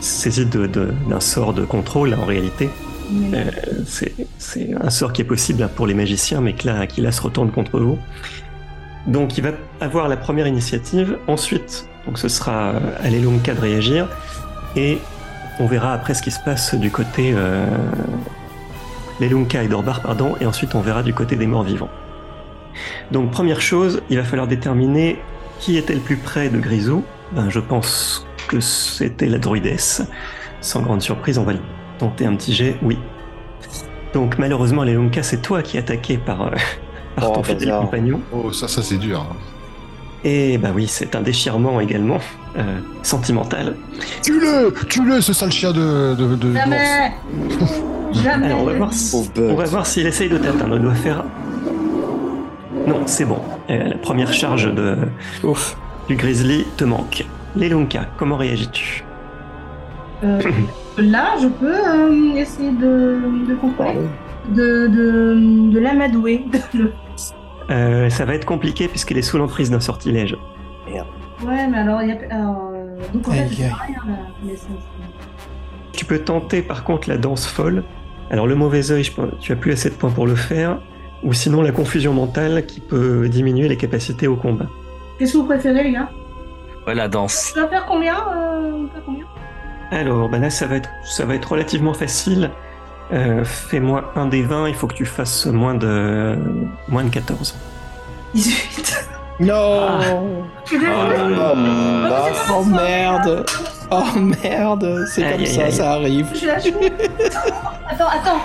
saisi de- de- d'un sort de contrôle en réalité. Euh, c'est, un sort qui est possible pour les magiciens, mais que là, qui là se retourne contre vous. Donc il va avoir la première initiative. Ensuite, donc ce sera euh, à Lelonka de réagir. Et on verra après ce qui se passe du côté euh, et Dorbar, pardon. Et ensuite on verra du côté des morts vivants. Donc première chose, il va falloir déterminer qui était le plus près de Grisou. Ben, je pense que c'était la druidesse. Sans grande surprise, on va tenter un petit jet. Oui. Donc malheureusement, Lelunka, c'est toi qui es attaqué par, euh, par Oh, ton fidèle compagnon. Oh, ça, ça c'est dur. hein. Et bah oui, c'est un déchirement également, euh, sentimental. Tue-le Tue-le, ce sale chien de. de, de-. Jamais Jamais Alors on va voir, si- on va voir s'il essaye de t'atteindre. Il doit faire. Non, c'est bon. Euh, la première charge de, Ouf. du grizzly te manque. Lelunka, comment réagis-tu? Euh, Là, je peux euh, essayer de, de contrôler, de, de, de l'amadouer. Euh, Ça va être compliqué puisqu'il est sous l'emprise d'un sortilège. Ouais, mais alors, il y a. alors, euh, donc en fait, je rien là. Mais ça- Tu peux tenter par contre la danse folle. Alors le mauvais œil, je pense- tu as plus assez de points pour le faire. Ou sinon la confusion mentale qui peut diminuer les capacités au combat. Qu'est-ce que vous préférez, les gars? Ouais, la danse. Je dois faire combien euh, faire combien? Alors, bah là, ça va être, ça va être relativement facile. Euh, Fais-moi un des 20, il faut que tu fasses moins de, moins de 14. 18. Non désolée. Oh là là. Oh, Oh merde Oh merde C'est comme aïe, ça, aïe. ça arrive. Je suis- Attends, attends.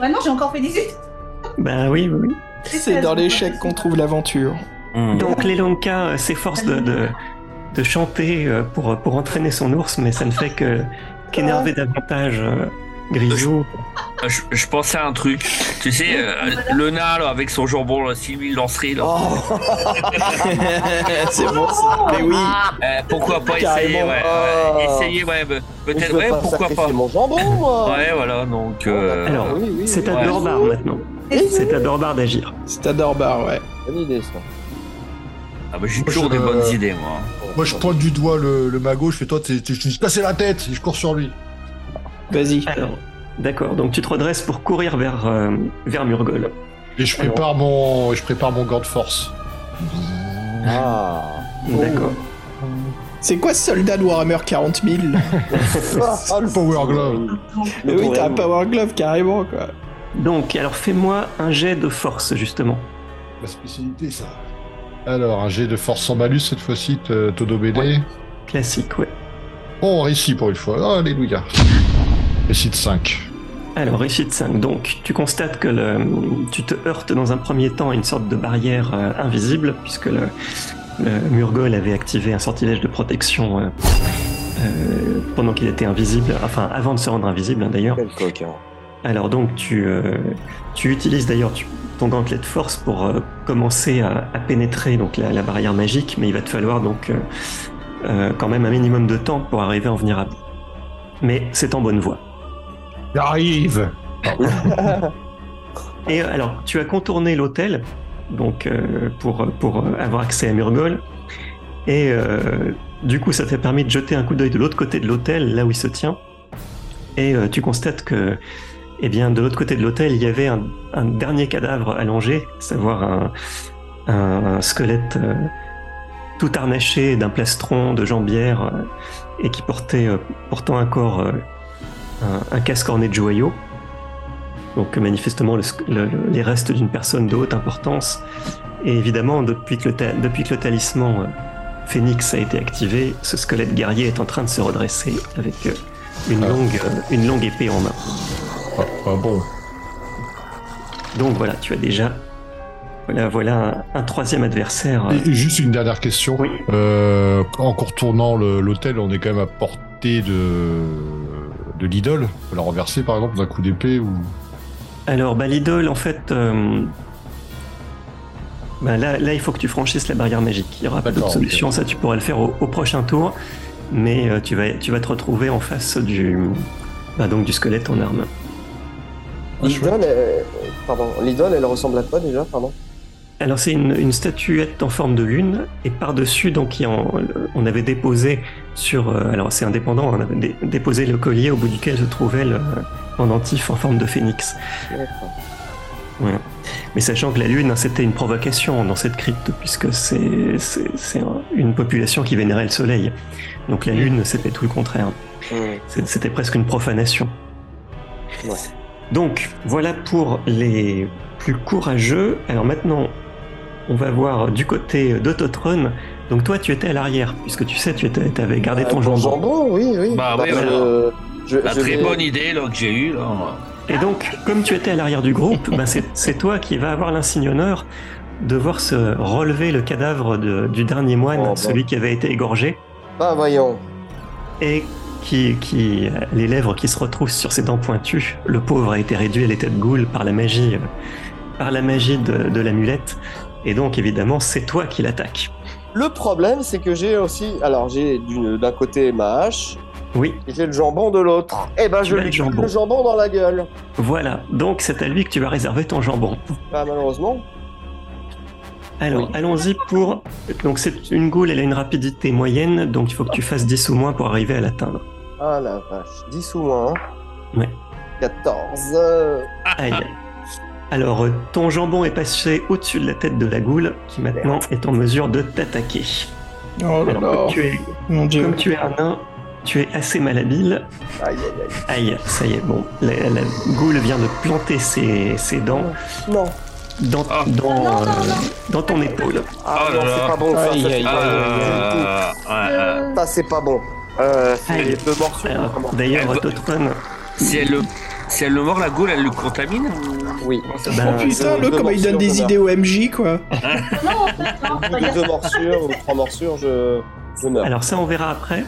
Ouais, non, j'ai encore fait 18. Bah oui, oui. oui. C'est dans l'échec qu'on trouve l'aventure. Donc, Lelonka euh, s'efforce de, de, de chanter euh, pour, pour entraîner son ours, mais ça ne fait que qu'énerver davantage euh, Grisou. Euh, Je, je pensais à un truc. Tu sais, euh, le nain là, avec son jambon, là, si lui il lancerait, là. Oh, c'est bon, ça. Mais oui. Euh, pourquoi pas Carrément. essayer, ouais, ouais. Essayer, ouais, peut-être, ouais, pas pourquoi pas. mon jambon, moi Ouais, voilà, donc. euh, Alors, oui, oui, C'est à Ouais. Dorbar maintenant. C'est à Dorbar d'agir. C'est à Dorbar, ouais. Bonne idée, ça. Ah bah j'ai Moi, toujours des bonnes idées, moi. Moi, je pointe du doigt le, le mago, je fais toi, t'es- t'es- je te cassé la tête, et je cours sur lui. Vas-y. Alors, d'accord, donc tu te redresses pour courir vers, euh, vers Murgol. Et je prépare mon, je prépare mon gant de force. Ah. D'accord. C'est quoi ce soldat de Warhammer 40 000 Ah, le Power Glove. Mais oui, t'as un Power Glove carrément, quoi. Donc, alors fais-moi un jet de force, justement. Ma spécialité, ça. Alors, un jet de force sans malus cette fois-ci, te- Todo BD. Ouais. Classique, ouais. Oh, on réussit pour une fois. Oh, alléluia. Réussite 5. Alors, réussite 5. Donc, tu constates que le, tu te heurtes dans un premier temps à une sorte de barrière euh, invisible, puisque le, le Murgol avait activé un sortilège de protection euh, euh, pendant qu'il était invisible, enfin avant de se rendre invisible hein, d'ailleurs. Quel coquin. Alors donc tu, euh, tu utilises d'ailleurs ton gantelet de force pour euh, commencer à, à pénétrer donc la, la barrière magique, mais il va te falloir donc euh, quand même un minimum de temps pour arriver à en venir à bout. Mais c'est en bonne voie. J'arrive Et alors tu as contourné l'hôtel donc pour, pour avoir accès à Murgol. Et du coup, ça t'a permis de jeter un coup d'œil de l'autre côté de l'hôtel, là où il se tient. Et tu constates que, eh bien, de l'autre côté de l'hôtel, il y avait un, un dernier cadavre allongé, à savoir un, un- un squelette euh, tout harnaché d'un plastron de jambière euh, et qui portait, euh, portant un corps, euh, un, casque orné de joyaux. donc manifestement le sq- le- le- les restes d'une personne de haute importance. Et évidemment, depuis que le, ta- depuis que le talisman Phoenix a été activé, ce squelette guerrier est en train de se redresser avec une, Ah. longue, une longue épée en main. Bon. Donc voilà, tu as déjà voilà, voilà un, un troisième adversaire. Et juste une dernière question. Oui. Euh, en contournant l'hôtel, on est quand même à portée de, de l'idole. La renverser par exemple d'un coup d'épée ou? Alors, bah, l'idole, en fait, euh, bah, là, là, il faut que tu franchisses la barrière magique. Il y aura pas d'autre solution. Ça, tu pourras le faire au, au prochain tour. Mais euh, tu, vas, tu vas te retrouver en face du, bah, donc, du squelette en armes. Ah. L'idole, elle- pardon, l'idole, elle ressemble à quoi déjà, pardon Alors, c'est une, une statuette en forme de lune. Et donc, y a en- on avait déposé sur. euh, alors, c'est indépendant. On avait dé- déposé le collier au bout duquel se trouvait le pendentif en forme de phénix. Mais sachant que la Lune, hein, c'était une provocation dans cette crypte, puisque c'est c'est- c'est un- une population qui vénérait le Soleil. Donc la Lune, c'était tout le contraire. C'est- C'était presque une profanation. Ouais. Donc, voilà pour les plus courageux. Alors maintenant, on va voir du côté d'Autotron. Donc toi, tu étais à l'arrière, puisque tu sais, tu étais, avais gardé Ah, ton pour jambon. oui, oui. Bah oui, voilà. je- La je très vais- bonne idée là, que j'ai eue. Là. Et donc, comme tu étais à l'arrière du groupe, ben c'est c'est toi qui vas avoir l'insigne honneur de voir se relever le cadavre de- du dernier moine, Oh, bah. celui qui avait été égorgé, Bah, voyons. et qui, qui les lèvres qui se retroussent sur ses dents pointues. Le pauvre a été réduit à l'état de goule par la magie, par la magie de, de l'amulette. Et donc, évidemment, c'est toi qui l'attaque. Le problème, c'est que j'ai aussi. Alors, j'ai d'un côté ma hache Oui, et j'ai le jambon de l'autre. Eh ben, Tu je lui le jambon. le jambon dans la gueule. voilà. Donc, c'est à lui que tu vas réserver ton jambon. Bah, malheureusement. Alors, Oui. allons-y pour. Donc, c'est une goule, elle a une rapidité moyenne, donc il faut que tu fasses 10 ou moins pour arriver à l'atteindre. Ah la vache. 10 ou moins. Ouais. 14. euh, Aïe. Alors, euh, ton jambon est passé au-dessus de la tête de la goule, qui maintenant est en mesure de t'attaquer. Oh là Alors, là. comme tu es, Mon dieu. comme tu es un nain, tu es assez malhabile. Aïe, aïe, Aïe, ça y est, bon, la, la goule vient de planter ses, ses dents aïe. Non. dans, Ah. dans, Non, non, euh, non. dans ton épaule. Ah Oh non, c'est pas bon. Ça, Aïe, ça, aïe, c'est aïe, pas bon. Euh. Ça, c'est pas bon. Euh, c'est Aïe. deux comment D'ailleurs, Elle va- Totron, Si elle le, si elle le mord la goule, elle le contamine Oui. Comment ça Ben, Oh putain, le comment il donne des idées au MJ quoi. Non, en fait, non, de deux morsures ou trois morsures, je, je meurs. alors ça on verra après.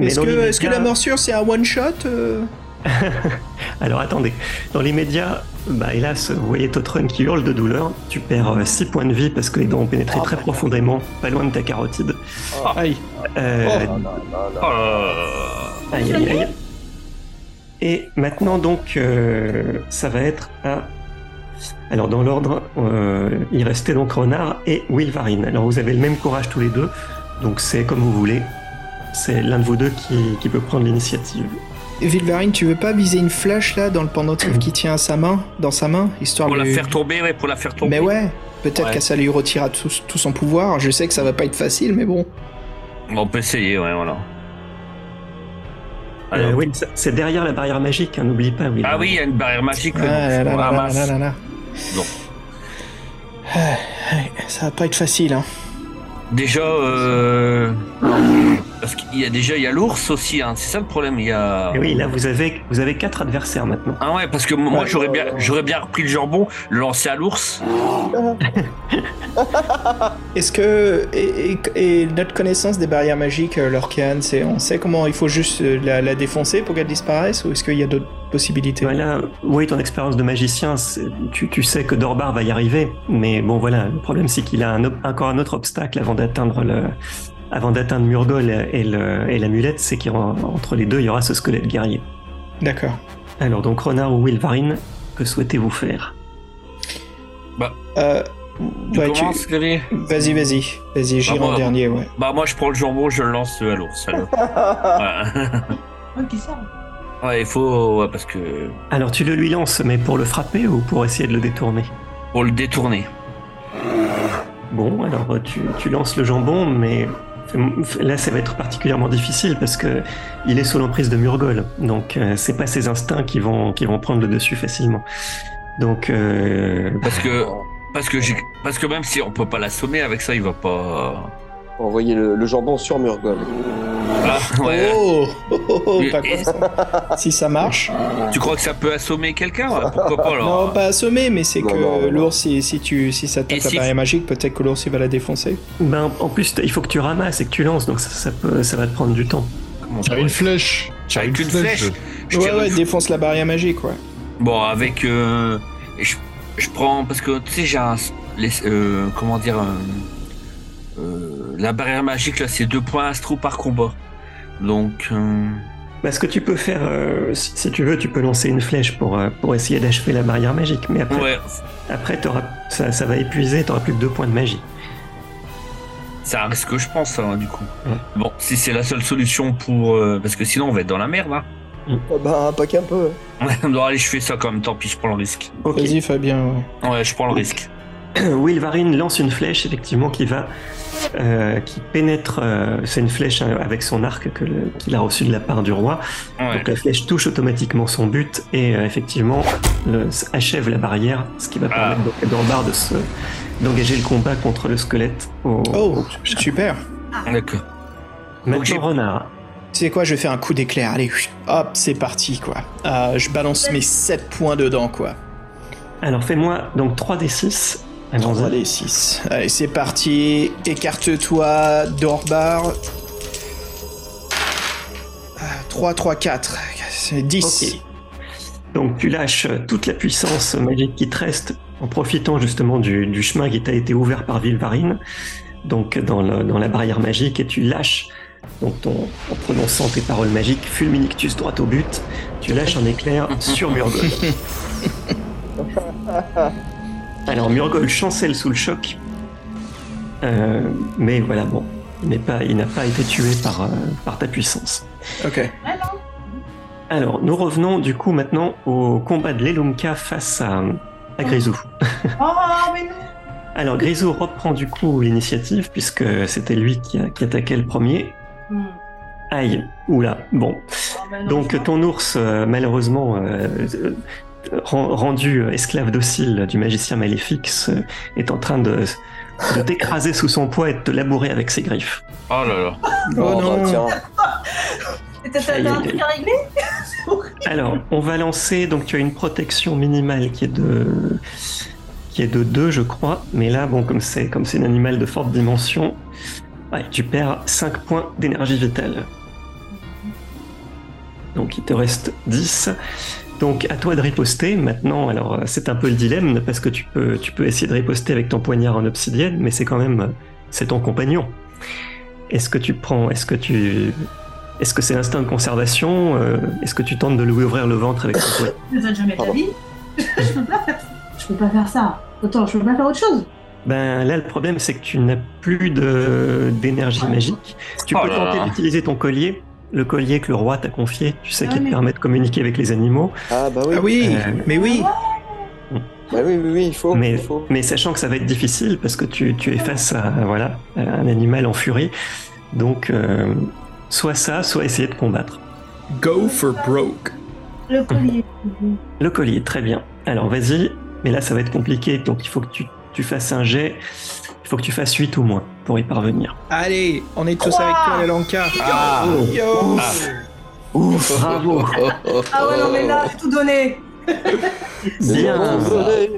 Est-ce que, est-ce que la morsure c'est un one shot euh Alors attendez, dans les médias, bah hélas, vous voyez Totron qui hurle de douleur. Tu perds 6 points de vie parce que les dents ont pénétré Oh, très putain. profondément, pas loin de ta carotide. Aïe. Euh, Oh. Oh aïe, aïe, aïe. Et maintenant donc, euh, ça va être à... Alors dans l'ordre, euh, il restait donc Renard et Wilvarine. Alors vous avez le même courage tous les deux, donc c'est comme vous voulez. C'est l'un de vous deux qui, qui peut prendre l'initiative. Vilvarine, tu veux pas viser une flèche là dans le pendentif qui tient à sa main, dans sa main, histoire Pour de la faire tomber, ouais, pour la faire tomber. Mais ouais, peut-être Ouais. que ça lui retirera tout, tout son pouvoir. Je sais que ça va pas être facile, mais bon. On peut essayer, ouais, voilà. Euh, oui, c'est derrière la barrière magique, hein, n'oublie pas. Wilvarine. Ah oui, il y a une barrière magique. Ah là là là là là. Non. Ah, Ça va pas être facile, hein. Déjà, euh... parce qu'il y a déjà il y a l'ours aussi, hein. c'est ça le problème. Il y a. Et oui, là vous avez vous avez quatre adversaires maintenant. Ah ouais, parce que moi Ouais. j'aurais bien, j'aurais bien repris le jambon, le lancer à l'ours. Est-ce que et, et- et notre connaissance des barrières magiques, euh, Lorcan, c'est on sait comment il faut juste euh, la, la défoncer pour qu'elle disparaisse ou est-ce qu'il y a d'autres possibilités? Voilà, oui, ton expérience de magicien, tu, tu sais que Dorbar va y arriver, mais bon voilà, le problème c'est qu'il a un, encore un autre obstacle avant d'atteindre le, avant d'atteindre Murgol et, le, et l'amulette, c'est qu'entre les deux, il y aura ce squelette guerrier. D'accord. Alors donc Renard ou Wilvarine, que souhaitez-vous faire? Euh, Tu ouais, tu- commences, Grévy Vas-y, vas-y, vas-y, j'irai Bah, en moi- dernier, ouais. Bah moi je prends le jambon, je le lance à l'ours. qui ça Ouais, il faut, ouais, parce que Alors tu le lui lances, mais pour le frapper ou pour essayer de le détourner? Pour le détourner. Bon, alors tu, tu lances le jambon, mais Là, ça va être particulièrement difficile parce que il est sous l'emprise de Murgol. Donc, euh, c'est pas ses instincts qui vont, qui vont prendre le dessus facilement. Donc, euh, Parce que, parce que parce que même si on peut pas l'assommer avec ça, il va pas. Envoyer le, le jambon sur Murgol. Ah, ouais. Oh, oh, oh, oh, pas comme ça. Si ça marche. Tu crois que ça peut assommer quelqu'un ouais, Pourquoi pas alors Non, pas assommer, mais c'est que l'ours, si, si, tu, si ça tape si- barrière magique, peut-être que l'ours il va la défoncer. ben, en plus, il faut que tu ramasses et que tu lances, donc ça, ça peut, ça va te prendre du temps. Pourrait- une flèche. Tire Avec une flèche. Je ouais, ouais, une- défonce la barrière magique, ouais. Bon, avec. euh, je, je prends. Parce que tu sais, j'ai un. les- euh, comment dire. euh, euh, la barrière magique, là, c'est deux points astro par combat. Donc. euh, Bah, ce que tu peux faire, euh, si, si tu veux, tu peux lancer une flèche pour, euh, pour essayer d'achever la barrière magique. Mais après, ouais, après t'auras- ça, ça va épuiser, tu n'auras plus que deux points de magie. c'est un risque que je pense, hein, du coup. Ouais. Bon, si c'est la seule solution pour. euh, parce que sinon, on va être dans la merde, hein. bah, pas qu'un peu. Ouais, non, allez, je fais ça quand même, tant pis, je prends le risque. Vas-y, Fabien, ouais. Ouais, je prends le risque. Wilvarine lance une flèche, effectivement, qui va. euh, qui pénètre. euh, c'est une flèche euh, avec son arc qu'il a reçu de la part du roi. Ouais. Donc la flèche touche automatiquement son but et euh, effectivement le- achève la barrière, ce qui va Ah. permettre Dorbar de se d'engager le combat contre le squelette. Au, Oh, au- super. D'accord. Donc j'ai- Maintenant, renard. Tu sais quoi, je vais faire un coup d'éclair. Allez, hop, c'est parti, quoi. Euh, je balance mes 7 points dedans, quoi. Alors fais-moi donc 3d6. Allons-y. 3 des 6. Allez, c'est parti. Écarte-toi, Dorbar. 3, 3, 4. C'est 10. Ok. Donc tu lâches toute la puissance magique qui te reste en profitant justement du, du chemin qui t'a été ouvert par Vilvarine, donc dans, le- dans la barrière magique, et tu lâches, donc ton, en prononçant tes paroles magiques, Fulminictus droit au but, tu lâches un éclair sur Murgol. Alors Murgol chancelle sous le choc, Euh, mais voilà, bon, il n'est pas, il n'a pas été tué par, euh, par ta puissance. Ok. Alors, nous revenons du coup maintenant au combat de l'Elunka face à, à Grisou. Oh, mais non Alors, Grisou reprend du coup l'initiative puisque c'était lui qui, a- qui attaquait le premier. Hmm. Aïe, oula, bon. Oh, bah non, Donc, ton ours, euh, malheureusement, rendu euh, esclave docile du magicien maléfique, est en train de, de t'écraser sous son poids et de te labourer avec ses griffes. Oh là là. Oh, bah, non. tiens. C'était Aïe, t'as un aïe, truc à régler C'est horrible. Alors, on va lancer, donc tu as une protection minimale qui est de qui est de 2 je crois, mais là bon comme c'est comme c'est un animal de forte dimension, ouais, tu perds 5 points d'énergie vitale. Donc il te reste 10. Donc à toi de riposter maintenant. Alors euh, c'est un peu le dilemme parce que tu peux tu peux essayer de riposter avec ton poignard en obsidienne, mais c'est quand même euh, c'est ton compagnon. Est-ce que tu prends est-ce que tu est-ce que c'est l'instinct de conservation euh, Est-ce que tu tentes de lui ouvrir le ventre avec ton poignard? Jamais vie. je peux pas faire ça. Je peux pas faire ça. Attends, je peux pas faire autre chose. Ben là, le problème, c'est que tu n'as plus de d'énergie magique. Tu Oh peux là tenter d'utiliser ton collier, le collier que le roi t'a confié, tu sais, Ah, qui te permet de communiquer avec les animaux. Ah bah oui. Ah oui, Euh, mais oui. Bah oui, oui, oui, il faut. Mais, il faut. mais sachant que ça va être difficile parce que tu, tu es face à, voilà, à un animal en furie. Donc, euh, soit ça, soit essayer de combattre. Go for broke. Le collier. Le collier, très bien. Alors, vas-y. Mais là, ça va être compliqué. Donc, il faut que tu, tu fasses un jet. Il faut que tu fasses 8 ou moins pour y parvenir. Allez, on est tous avec toi, les Lanka. Ah. Yo. Ouf, bravo. Ah ouais, non, mais là, j'ai tout donné. Bien.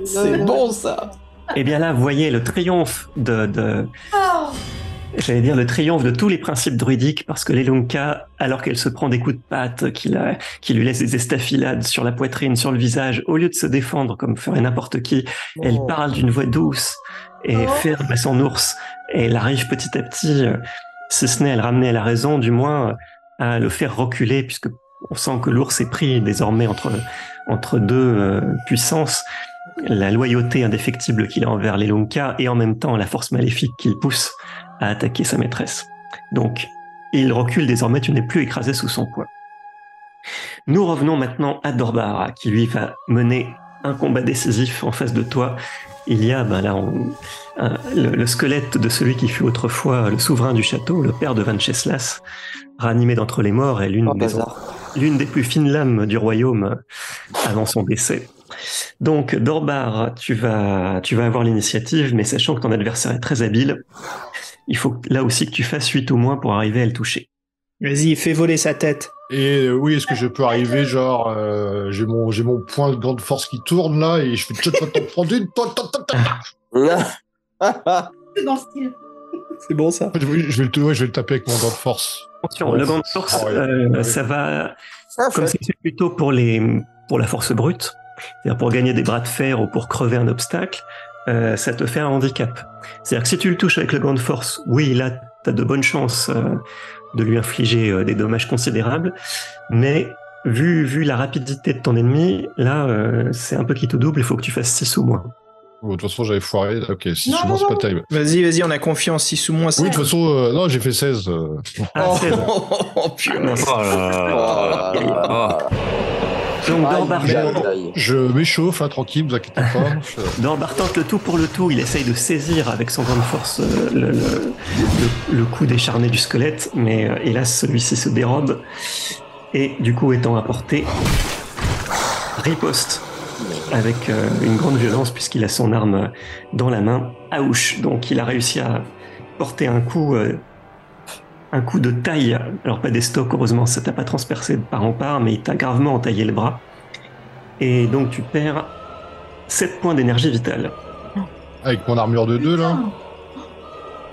C'est bon ça. Et bien là, vous voyez le triomphe de, de Oh. J'allais dire le triomphe de tous les principes druidiques, parce que l'Elunka, alors qu'elle se prend des coups de patte, qui, la- qui lui laisse des estafilades sur la poitrine, sur le visage, au lieu de se défendre comme ferait n'importe qui, elle Oh. parle d'une voix douce et Oh. ferme à son ours, et elle arrive petit à petit, euh, si ce n'est à le ramener à la raison, du moins euh, à le faire reculer, puisque on sent que l'ours est pris désormais entre, entre deux euh, puissances, la loyauté indéfectible qu'il a envers les Lunka et en même temps la force maléfique qu'il pousse à attaquer sa maîtresse. Donc, il recule désormais, tu n'es plus écrasé sous son poids. Nous revenons maintenant à Dorbara, qui lui va mener un combat décisif en face de toi. Il y a ben là on- un- le, le squelette de celui qui fut autrefois le souverain du château, le père de Venceslas, ranimé d'entre les morts et l'une Oh, des, l'une des plus fines lames du royaume avant son décès. Donc Dorbar, tu vas, tu vas avoir l'initiative, mais sachant que ton adversaire est très habile, il faut là aussi que tu fasses 8 ou moins pour arriver à le toucher. Vas-y, fais voler sa tête. Et euh, oui, est-ce que je peux arriver, genre, euh, j'ai mon, j'ai mon point de grande force qui tourne là et je fais prendre une. C'est dans le style. C'est bon ça. Je vais, je vais le, ouais, je vais le taper avec mon gant de force. Attention, Ouais. le gant de force, Ah ouais. euh, Ouais. ça va, Ah, comme c'est plutôt pour les, pour la force brute, c'est-à-dire pour gagner des bras de fer ou pour crever un obstacle, euh, ça te fait un handicap. C'est-à-dire que si tu le touches avec le gant de force, oui, là, tu as de bonnes chances euh, de lui infliger euh, des dommages considérables, mais vu, vu la rapidité de ton ennemi, là, euh, c'est un peu qui tout double, il faut que tu fasses 6 ou moins. Bon, de toute façon, j'avais foiré. Ok, si Non, souvent, c'est pas terrible. Vas-y, vas-y, on a confiance. 6 ou moins, Oui, de toute façon, euh, non, j'ai fait 16. euh. Ah, Oh, c'est bon. oh, purée. Oh là là. Oh là Ah. Donc, aïe. Je m'échauffe, hein, tranquille, vous inquiétez pas. Je- tente le tout pour le tout. Il essaye de saisir avec son gant de force euh, le, le, coup décharné du squelette, mais euh, hélas, celui-ci se dérobe. Et du coup, étant à portée, riposte avec euh, une grande violence puisqu'il a son arme dans la main. Aouch. Donc, il a réussi à porter un coup, un coup de taille. Alors, pas des stocks, heureusement, ça t'a pas transpercé de part en part, mais il t'a gravement entaillé le bras. Et donc, tu perds 7 points d'énergie vitale. Avec mon armure de 2, là.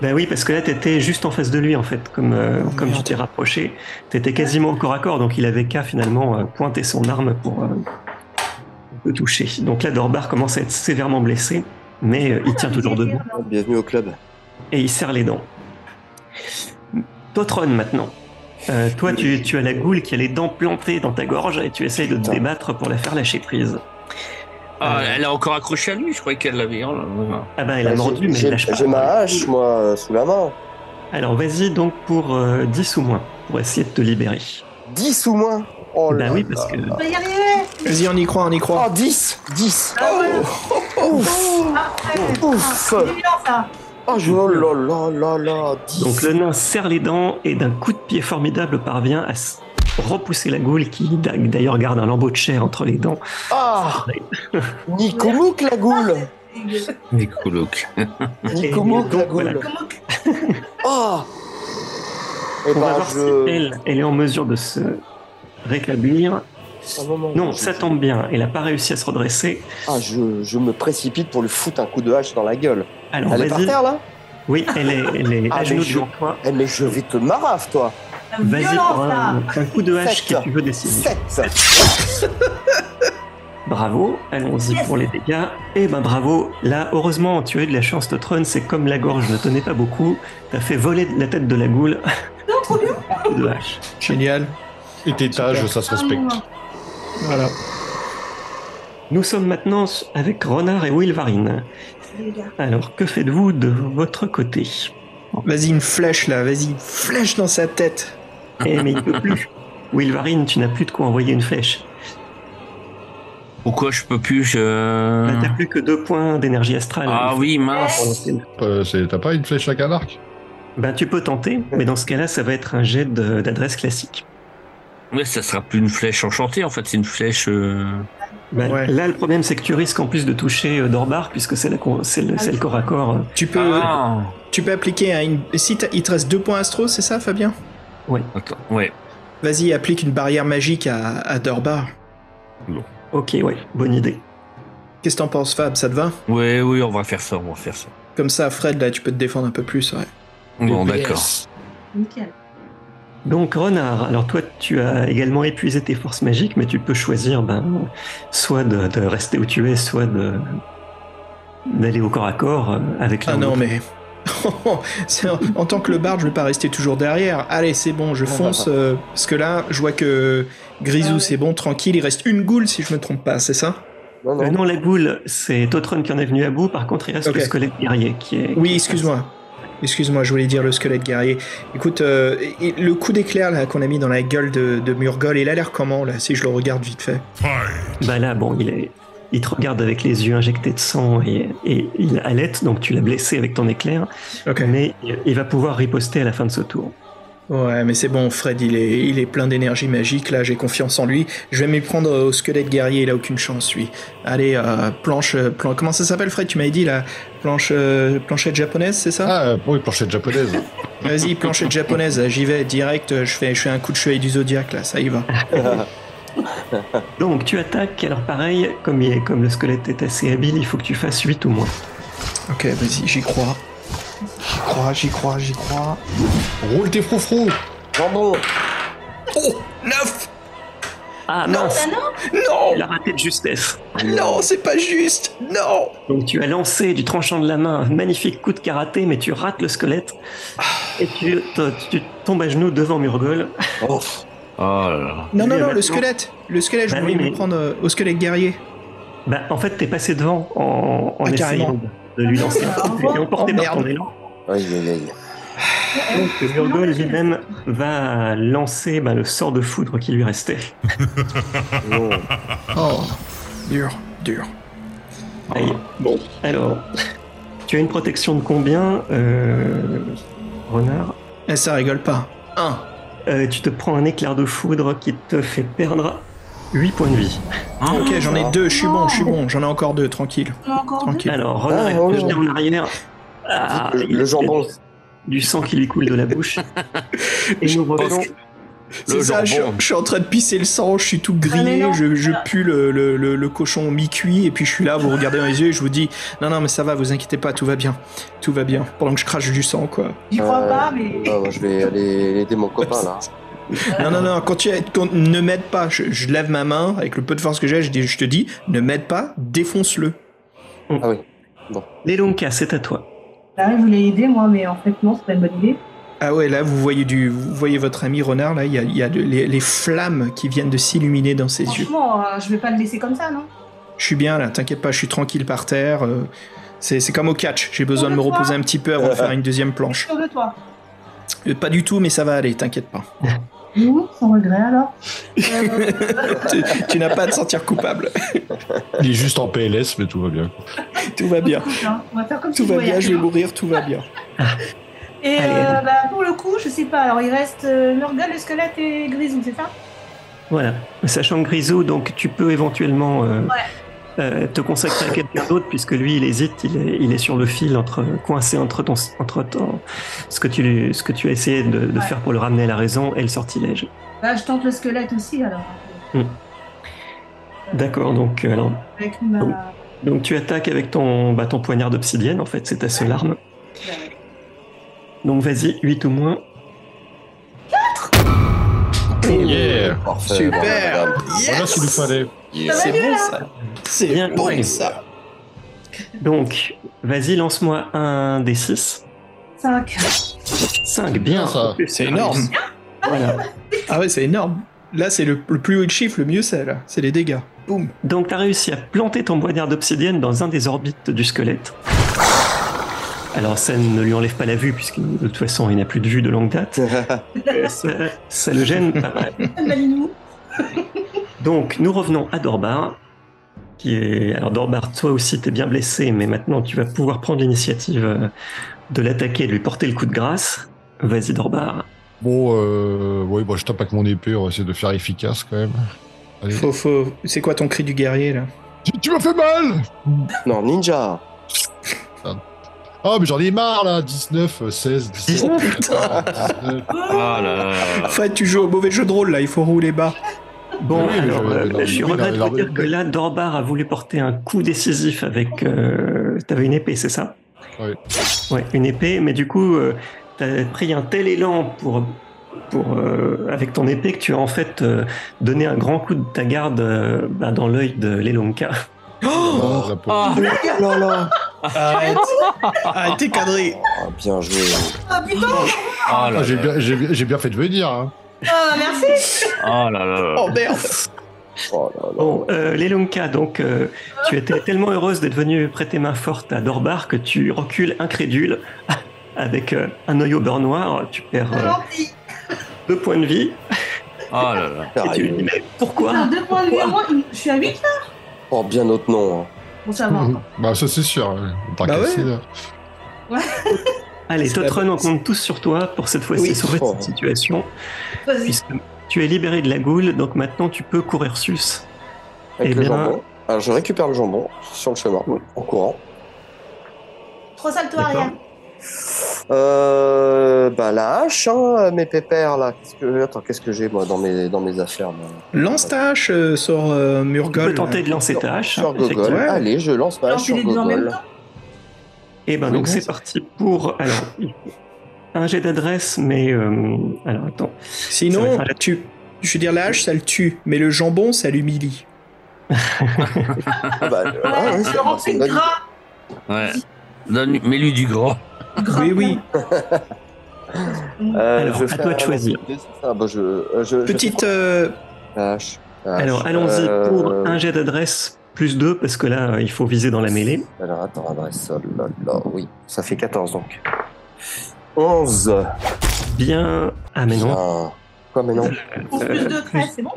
Ben oui, parce que là, t'étais juste en face de lui, en fait. Comme, euh, Oh, comme tu t'es rapproché, t'étais quasiment au corps à corps, donc il avait qu'à finalement euh, pointer son arme pour euh, le toucher. Donc là, Dorbar commence à être sévèrement blessé, mais euh, il tient toujours debout Bienvenue au club. et il serre les dents. Totron, maintenant. Euh, toi, tu, tu as la goule qui a les dents plantées dans ta gorge et tu essayes de te débattre pour la faire lâcher prise. Ah, elle est encore accrochée à lui, je croyais qu'elle l'avait. Oh. Ah ben, elle a Bah, mordu, mais elle lâche pas. J'ai ma hache, moi, euh, sous la main. Alors, vas-y donc pour euh, 10 ou moins, pour essayer de te libérer. 10 ou moins Oh bah là oui, là. parce que... On va y arriver Vas-y, on y croit, on y croit. Oh, 10 10 Ah ouais. Ouf Après, Ouf. ah, c'est bien ça Oh je- oh là là là là 10 Donc le nain serre les dents et d'un coup de pied formidable parvient à repousser la goule qui d'a- d'ailleurs garde un lambeau de chair entre les dents. Ah la goule Mais cooloc. Nikomouk la goule Oh On va voir si je... elle, elle est en mesure de se rétablir. Non, ça tombe bien. Elle n'a pas réussi à se redresser. Ah, je, je me précipite pour lui foutre un coup de hache dans la gueule. Alors Elle est par vas-y. terre là Oui, elle est, elle est Ah, à mais genoux je- devant toi. Eh mais je vais te marave toi Vas-y pour un, un coup de hache que tu veux décider. 7 Bravo, allons-y Yes. pour les dégâts. Et ben bravo, là heureusement tu as eu de la chance Totron, c'est comme la gorge ne tenait pas beaucoup, t'as fait voler la tête de la goule, Non, trop bien de hache. Génial. Étage, ça se respecte. Ah, Voilà. Nous sommes maintenant avec Renard et Wilvarine. les gars. Alors que faites-vous de votre côté Vas-y, une flèche là, vas-y, une flèche dans sa tête. Eh mais il peut plus. Wilvarine, tu n'as plus de quoi envoyer une flèche. Pourquoi je peux plus je... Bah, T'as plus que deux points d'énergie astrale. Ah oui, mince. Euh, c'est- T'as pas une flèche à un arc Ben, tu peux tenter, mais dans ce cas-là, ça va être un jet de- d'adresse classique. Ouais, ça sera plus une flèche enchantée, en fait, c'est une flèche. euh, Ben, Ouais. Là, le problème, c'est que tu risques en plus de toucher euh, Dorbar, puisque c'est la con- c'est le, c'est le corps à corps. euh. Tu peux, Ah tu peux appliquer à une. Si t'as- il te reste deux points astro, c'est ça, Fabien? Attends, ouais. Vas-y, applique une barrière magique à, à Dorbar. Ok, ouais, bonne idée. Qu'est-ce que t'en penses, Fab? Ça te va? Ouais, oui, on va faire ça, on va faire ça. Comme ça, Fred, là, tu peux te défendre un peu plus, ouais. Bon, d'accord. Nickel. Donc, Renard, alors toi, tu as également épuisé tes forces magiques, mais tu peux choisir ben, soit de, de rester où tu es, soit de d'aller au corps à corps euh, avec Ah non, ou l'autre. mais. En, en tant que le bard, je vais pas rester toujours derrière. Allez, c'est bon, je fonce. euh, parce que là, je vois que Grisou, Ah c'est bon, tranquille. Il reste une goule, si je me trompe pas, c'est ça? Non, Euh, non. la goule, c'est Totron qui en est venu à bout. Par contre, il reste Ok. le squelette guerrier qui est. Oui, excuse-moi. Excuse-moi, je voulais dire le squelette guerrier. Écoute, euh, le coup d'éclair là qu'on a mis dans la gueule de, de Murgol, il a l'air comment là, si je le regarde vite fait? Bah là, bon, il est, il te regarde avec les yeux injectés de sang et, et il halète, donc tu l'as blessé avec ton éclair, Ok. mais il va pouvoir riposter à la fin de ce tour. Ouais, mais c'est bon, Fred, il est, il est plein d'énergie magique, là, j'ai confiance en lui. Je vais m'y prendre au squelette guerrier, il a aucune chance, lui. Allez, euh, planche, euh, plan- comment ça s'appelle, Fred? Tu m'avais dit, la planche, euh, planchette japonaise, c'est ça? Ah, oui, planchette japonaise. Vas-y, planchette japonaise, j'y vais, direct, je fais, je fais un coup de chevalier du zodiaque, là, ça y va. Donc tu attaques, alors pareil, comme, il est- comme le squelette est assez habile, il faut que tu fasses 8 ou moins. Ok, vas-y, j'y crois. J'y crois, j'y crois, j'y crois. Roule tes froufrous Jambon Oh 9 Ah Non. mince, Non il a raté de justesse. Non, c'est pas juste Non Donc tu as lancé du tranchant de la main un magnifique coup de karaté, mais tu rates le squelette. Et tu, tombes à genoux devant Murgol. Oh, Oh là là. Non, non, non, le squelette Le squelette, je Bah voulais oui, me mais- prendre euh, au squelette guerrier. Bah, en fait, t'es passé devant en, en Ah, essayant carrément. De lui lancer un coup. T'es emporté Oh, par ton élan. aïe aïe aïe. Donc Murgol lui-même va lancer bah, le sort de foudre qui lui restait. Non. Oh, dur, dur. Aïe. Bon, alors, tu as une protection de combien, euh, Renard? Eh, ça rigole pas. 1. Euh, Tu te prends un éclair de foudre qui te fait perdre 8 points de vie. Ok, j'en ai Ah. deux, je suis bon, je suis bon, j'en ai encore deux, tranquille. Deux. Alors, Renard Ah, est jeté non. en arrière. Ah, le, jambon. Du sang qui lui coule de la bouche. Et nous revenons. C'est ça, je, suis- jambon. je suis en train de pisser le sang, je suis tout Ah, grillé, non. je, je pue le, le, le- le cochon mi-cuit, et puis je suis là, vous regardez dans les yeux, et je vous dis, non, non, mais ça va, vous inquiétez pas, tout va bien. Tout va bien. Pendant que je crache du sang, quoi. J'y crois Euh, pas, mais. Ah, moi, je vais aller aider mon copain là. Non, non, non, quand tu quand- ne m'aide pas, je, je lève ma main, avec le peu de force que j'ai, je, dis- je te dis, ne m'aide pas, défonce-le. Ah oui. Les Lonka, c'est à toi. Là, je voulais aider, moi, mais en fait, non, c'est pas une bonne idée. Ah ouais, là, vous voyez, du, vous voyez votre ami Renard, là, il y a, il y a de- les, les flammes qui viennent de s'illuminer dans ses yeux. Franchement, euh, je vais pas le laisser comme ça, non? Je suis bien là, t'inquiète pas, je suis tranquille par terre. euh, c'est comme au catch, j'ai besoin de me reposer un petit peu avant de faire une deuxième planche. Sûr de toi. Euh, Pas du tout, mais ça va aller, t'inquiète pas. Ouh, sans regret alors. Tu tu n'as pas à te sentir coupable. Il est juste en PLS, mais tout va bien. tout va bien. on va faire comme Tout si va bien, je vais mourir, tout va bien. Et Allez, euh, allez. bah, pour le coup, je sais pas. Alors, il reste euh, Murgal, le squelette et Grisou, c'est ça? Voilà. Sachant que Grisou, donc tu peux éventuellement euh, euh, te consacrer à quelqu'un d'autre, puisque lui, il hésite, il est, il est sur le fil, entre, coincé entre, ton, entre ton, ce, que tu, ce que tu as essayé de, de Ouais. faire pour le ramener à la raison et le sortilège. Bah, je tente le squelette aussi, alors. D'accord, donc, euh, alors, ma. Donc tu attaques avec ton, bah, ton poignard d'obsidienne, en fait, c'est ta seule arme. Donc vas-y, 8 ou moins. Yeah Parfait. Super. Voilà ce qu'il nous fallait. C'est bon ça. C'est Bien bon joué. ça. Donc, vas-y, lance-moi un des 6. 5. 5, bien. Ça. C'est énorme. Voilà. Ah ouais, c'est énorme. Là, c'est le, le plus haut de chiffre, le mieux c'est là. C'est les dégâts. Boum. Donc, tu as réussi à planter ton poignard d'obsidienne dans un des orbites du squelette. Alors, ça ne lui enlève pas la vue, puisque de toute façon, il n'a plus de vue de longue date. Ça, ça le gêne pas mal. Donc, nous revenons à Dorbar. Qui est... Alors, Dorbar, toi aussi, t'es bien blessé, mais maintenant, tu vas pouvoir prendre l'initiative euh, de l'attaquer et de lui porter le coup de grâce. Vas-y, Dorbar. Bon, euh, oui, bon, je tape avec mon épée, on va essayer de faire efficace quand même. Allez. Faut, faut... C'est quoi ton cri du guerrier là? Tu, tu m'as fait mal Non, ninja. Ah, mais j'en ai marre là 19, euh, 16, 17. Oh putain 19. Ah là là. Fred, tu joues au mauvais jeu de rôle là, il faut rouler bas. Bon, Oui, alors, je- euh, je suis oui, regrette de vous dire que là, Dorbar a voulu porter un coup décisif avec. Euh, T'avais une épée, c'est ça Oui. Ouais, une épée, mais du coup, euh, t'as pris un tel élan pour. Pour, euh, avec ton épée que tu as en fait euh, donné un grand coup de ta garde euh, bah, dans l'œil de l'Elonka. Oh. Ah, Oh là là. Arrête Arrête, t'es cadré Ah, bien joué. Ah putain ah là Ah, j'ai bien, fait de venir. Hein. Ah, merci Ah là là. Oh merde Oh là là. Bon, euh, l'Elonka, donc euh, tu étais tellement heureuse d'être venue prêter main forte à Dorbar que tu recules incrédule avec euh, un œil au beurre noir. Tu perds euh, deux points de vie Ah là là. et tu lui dis mais pourquoi? Putain, deux points de vie Pourquoi? en moins, je suis à 8 là Oh, bien autre nom. hein. Bon, ça va. encore. Bah, ça, c'est sûr. ouais. On t'a Bah cassé, ouais. là. Allez, Totron, on compte tous sur toi pour cette fois-ci Oui. sauver Oh. cette situation, Vas-y. puisque tu es libéré de la goule, donc maintenant tu peux courir sus. Avec Eh le bien- jambon. Alors, je récupère le jambon sur le chemin, en courant. Trop salto D'accord. arrière. Euh, bah, la hache, hein, mes pépères, là. Qu'est-ce que... Attends, qu'est-ce que j'ai, moi, dans mes, dans mes affaires moi? Lance ta hache euh, sur euh, Tu Murgol. peux tenter de lancer ta hache. Sur hein, Gogol. Ouais. Allez, je lance ma hache sur Gogol. Et ben Oui, donc c'est parti pour alors un jet d'adresse, mais euh, alors attends. Sinon, un- tu, je veux dire, la hache, ça le tue, mais le jambon, ça l'humilie. Ah, bah, ouais, Ouais, ouais, c'est- c'est gras. Donne, mets-lui du gras. Oui, oui. Euh, Alors, je à toi de choisir. bah, je, euh, je, Petite. euh. Alors allons-y Euh, pour un jet d'adresse plus 2 parce que là il faut viser dans la mêlée. Alors, attends, adresse, oh là là, oui, ça fait 14 donc. 11. Bien. Ah mais non. Ah, quoi, mais non Pour plus de 13, c'est bon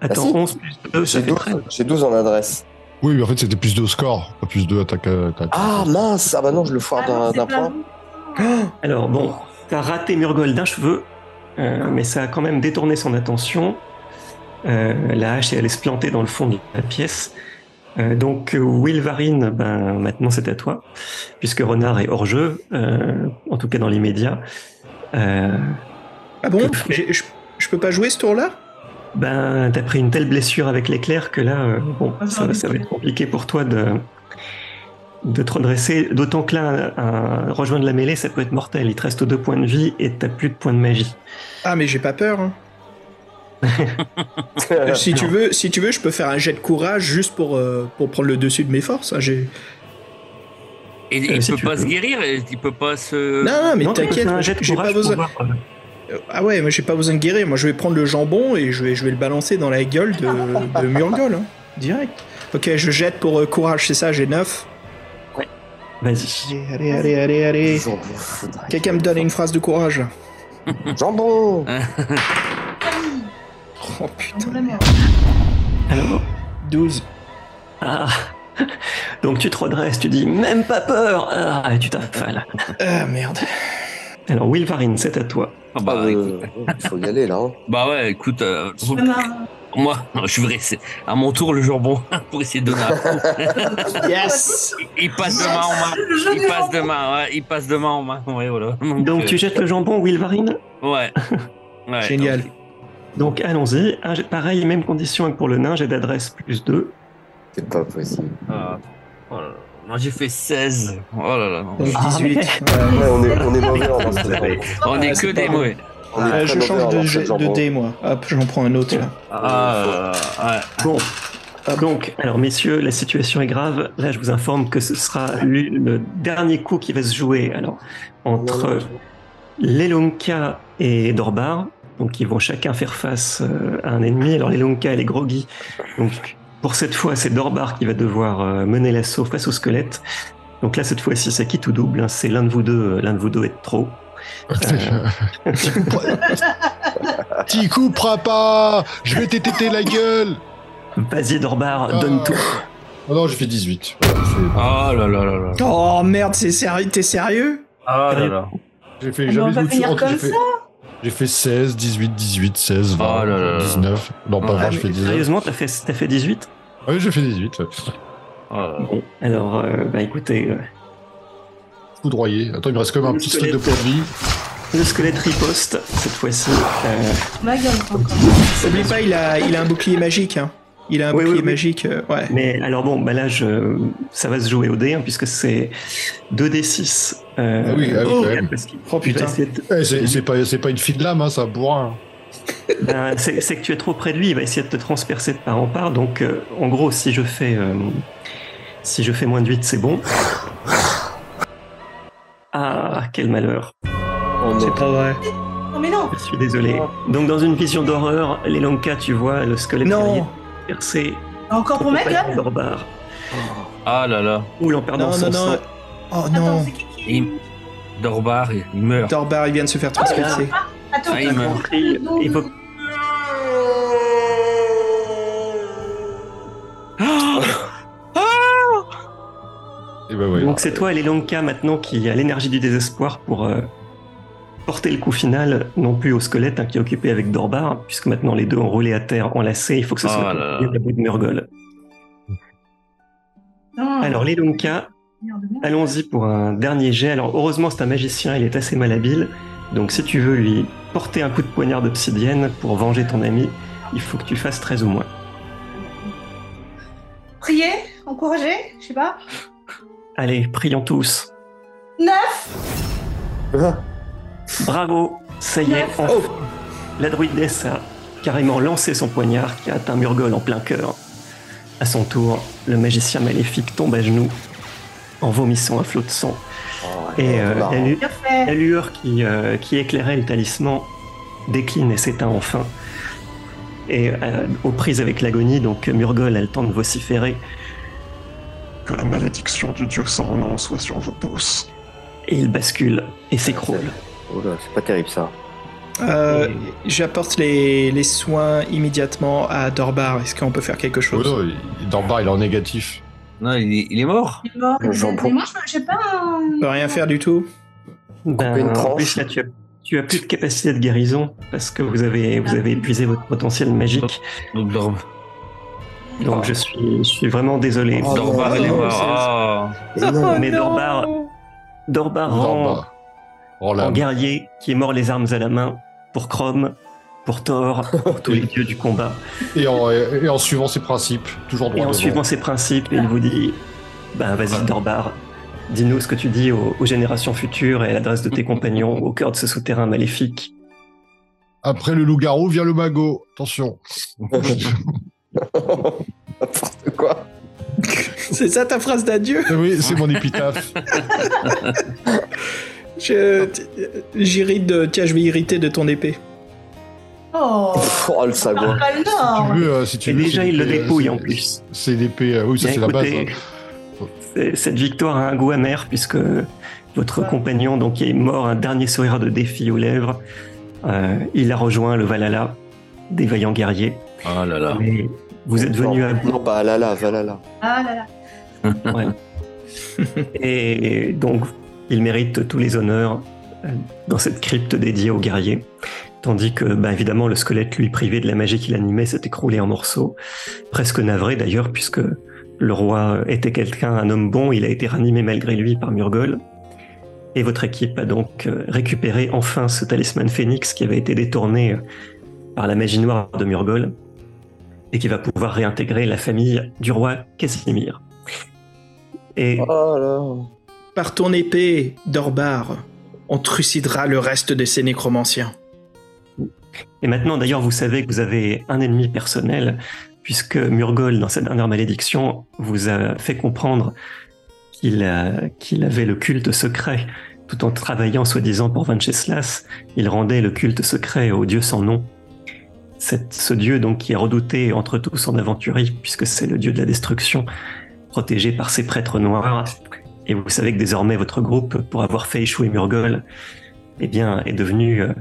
Attends, Ah, si. 11 plus 2, ça J'ai fait 12, 13. j'ai 12 en adresse. Oui, mais en fait, c'était plus de score, pas plus de attaque. attaque. Ah mince, ah bah non, je le foire Ah d'un point. Alors bon, t'as raté Murgol d'un cheveu, euh, mais ça a quand même détourné son attention. Euh, la hache est allée se planter dans le fond de la pièce. Euh, donc Wilvarine, ben maintenant c'est à toi, puisque Renard est hors jeu, euh, en tout cas dans l'immédiat. Euh, Ah bon je, peux pas jouer ce tour-là? Ben t'as pris une telle blessure avec l'éclair que là, euh, bon, Ah, ça, va- ça va être compliqué pour toi de de te redresser. D'autant que là, un, un- rejoindre la mêlée, ça peut être mortel. Il te reste deux points de vie et t'as plus de points de magie. Ah, mais j'ai pas peur. hein. Euh, si tu veux, si tu veux, je peux faire un jet de courage juste pour euh, pour prendre le dessus de mes forces. hein, j'ai- Et il Euh, si peut pas veux. se guérir, il peut pas se. Non, non, mais t'inquiète, j'ai pas courage besoin. voir, Ah ouais, moi j'ai pas besoin de guérir. Moi je vais prendre le jambon et je vais, je vais le balancer dans la gueule de, de Murgol, hein, direct. Ok, je jette pour euh, courage, c'est ça, j'ai 9. Vas-y. Allez, allez, allez, allez, Quelqu'un me donne une phrase de courage. Jambon Oh putain. Alors, 12. ah. Donc tu te redresses, tu dis même pas peur, ah, et tu t'affales. Ah merde. Alors Wilvarine, c'est à toi. Ah bah, Ah, euh, Il faut y aller là. hein. bah ouais, écoute, euh, Moi, je vais rester à mon tour le jambon pour essayer de donner un coup. Yes Il passe de main en main. Il passe de main, ouais, il passe de main en main. Ouais, voilà. Donc euh, tu jettes le jambon, Wilvarine Ouais. Ouais, Génial. donc, Donc allons-y. Pareil, même condition que pour le nain, j'ai d'adresse plus 2. C'est pas possible. ah, oh là là. Non, j'ai fait 16. Oh là là. non. Donc Ah, 18. mais- Ouais. Ouais, on est, on est mauvais en On est Ah, que des mauvais. Euh, très je change de, dé, moi. Hop, j'en prends un autre là. Ah, ouais. Bon. Donc, alors messieurs, la situation est grave. Là, je vous informe que ce sera le, le dernier coup qui va se jouer. Alors, entre Lelunka et Dorbar, donc ils vont chacun faire face euh, à un ennemi. Alors Lelunka, elle est groggy. Donc, pour cette fois, c'est Dorbar qui va devoir euh, mener l'assaut face au squelette. Donc là, cette fois-ci, c'est qui tout double. hein. C'est l'un de vous deux, euh, l'un de vous deux est de trop. T'y couperas pas Je vais t'ététer la gueule Vas-y, Dorbar, Ah. donne tout. Oh non, j'ai fait 18. Voilà, c'est- Oh là là là là. Oh merde, c'est sérieux T'es sérieux? Ah là là. J'ai fait, Ah, mais j'avais on va au-dessus, finir entre- j'ai fait, j'ai fait 16, 18, 18, 16, 20, Oh là là là. 19. Non, pas Ah, 20, je mais fais 19. Sérieusement, t'as fait, t'as fait 18 Oui, j'ai fait 18. ouais. Oh là là. Bon, alors, euh, bah écoutez, euh, Foudroyé. Attends, il me reste quand même un petit stock de points de vie. le squelette riposte, cette fois-ci. euh, Ma gueule, encore. Oublie pas, il a, il a un bouclier magique. Hein. Il a un Oui, bouclier oui, oui. magique, euh, ouais. mais alors bon, bah là, je, ça va se jouer au dé, hein, puisque c'est 2d6. euh, Ah oui, ah oui, Oh. quand même. Oh putain. Eh, c'est pas, c'est pas une fille de lame, hein, ça bourrin. ben, c'est c'est que tu es trop près de lui, il va essayer de te transpercer de part en part. Donc, euh, en gros, si je fais, euh, si je fais moins de 8, c'est bon. Ah, quel malheur. Oh. C'est pas vrai. Oh, mais non Je suis désolé. Donc, dans une vision d'horreur, les Lanka, tu vois le squelette Non percé. Encore pour gueule Dorbar. Ah là là. Ou en perdant Non, son non, sang. non. Oh non. Il... Dorbar, il meurt. Dorbar, il vient de se faire transpercer. Attends, Ah, il attends. meurt. Il, il faut- Et ben ouais. Donc c'est toi, Elelonka, maintenant qui a l'énergie du désespoir pour euh, porter le coup final, non plus au squelette hein, qui est occupé avec Dorbar, puisque maintenant les deux ont roulé à terre enlacés, il faut que ce Oh soit à la bout de Murgol. Alors Lelonka, allons-y pour un dernier jet. Alors heureusement c'est un magicien, il est assez malhabile, donc si tu veux lui porter un coup de poignard d'obsidienne pour venger ton ami, il faut que tu fasses 13 ou moins. Prier, encourager, je sais pas. Allez, prions tous. Neuf Bravo, ça y est, enfin. La druidesse a carrément lancé son poignard qui a atteint Murgol en plein cœur. À son tour, le magicien maléfique tombe à genoux en vomissant un flot de sang. Et euh, la, lu- Bien fait. la lueur qui, euh, qui éclairait le talisman décline et s'éteint enfin. Et euh, aux prises avec l'agonie, donc Murgol a le temps de vociférer Que la malédiction du dieu sans nom soit sur vos pouces. et il bascule et s'écroule. Oh c'est pas terrible ça. Euh, J'apporte les, les soins immédiatement à Dorbar. Est-ce qu'on peut faire quelque chose? Ouais, il- est en négatif. Non, il est, il est mort. Il est mort. Mais moi, sais pas. On peut un- rien faire du tout Ben, une en plus, là, tu as, tu as plus de capacité de guérison parce que vous avez, vous avez épuisé votre potentiel magique. Donc, Donc je suis, je suis vraiment désolé. Oh, Dorbar, non, il est non, mort. Ah. Mais Dorbar, Dorbar Dans le rend bar. Oh en là. guerrier qui est mort les armes à la main pour Chrome, pour Thor, pour tous les dieux du combat. Et en, et en suivant ses principes, toujours droit Et en devant. suivant ses principes, il vous dit Ben vas-y, Dorbar, dis-nous ce que tu dis aux, aux générations futures et à l'adresse de tes compagnons au cœur de ce souterrain maléfique. Après le loup-garou vient le magot. Attention. N'importe quoi. C'est ça ta phrase d'adieu? Oui, c'est mon épitaphe. Je- J'irrite de... Tiens, je vais irriter de ton épée. Oh, Oh le si tu veux, euh, si tu Et veux, déjà, il le dépouille en plus. C'est l'épée. euh, Oui, ça c'est la base. hein. c'est- Cette victoire a un goût amer puisque votre Ouais. compagnon donc est mort un dernier sourire de défi aux lèvres. Euh, il a rejoint le Valhalla des vaillants guerriers. Oh là là. Mais vous êtes venu à Non, pas là là, Valhalla. Ah là là. et donc il mérite tous les honneurs euh, dans cette crypte dédiée aux guerriers. Tandis que, bah, évidemment, le squelette, lui, privé de la magie qui l'animait, s'est écroulé en morceaux. Presque navré d'ailleurs, puisque le roi était quelqu'un, un homme bon, il a été ranimé malgré lui par Murgol. Et votre équipe a donc euh, récupéré enfin ce talisman phénix qui avait été détourné euh, par la magie noire de Murgol et qui va pouvoir réintégrer la famille du roi Casimir. Et Oh là. Par ton épée, Dorbar, on trucidera le reste de ces nécromanciens. Et maintenant, d'ailleurs, vous savez que vous avez un ennemi personnel, puisque Murgol, dans sa dernière malédiction, vous a fait comprendre qu'il avait le culte secret. Tout en travaillant, soi-disant, pour Venceslas, il rendait le culte secret au dieu sans nom. Ce dieu, donc, qui est redouté entre tous en aventurie, puisque c'est le dieu de la destruction, protégé par ses prêtres noirs. Et vous savez que désormais, votre groupe, pour avoir fait échouer Murgol, eh bien, est devenu euh,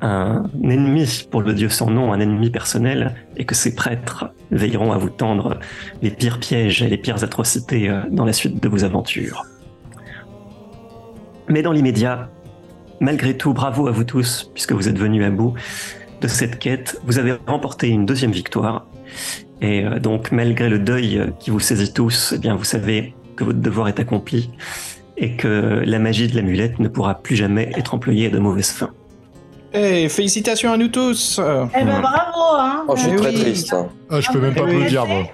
un ennemi pour le dieu sans nom, un ennemi personnel, et que ses prêtres veilleront à vous tendre les pires pièges et les pires atrocités euh, dans la suite de vos aventures. Mais dans l'immédiat, malgré tout, bravo à vous tous, puisque vous êtes venus à bout de cette quête. Vous avez remporté une deuxième victoire. Et euh, donc, malgré le deuil qui vous saisit tous, eh bien, vous savez que votre devoir est accompli et que la magie de l'amulette ne pourra plus jamais être employée à de mauvaises fins. Eh, félicitations à nous tous Eh ben bravo, hein. Oh, je suis Eh très oui. triste. hein. Ah, je peux même pas Oui. applaudir, moi.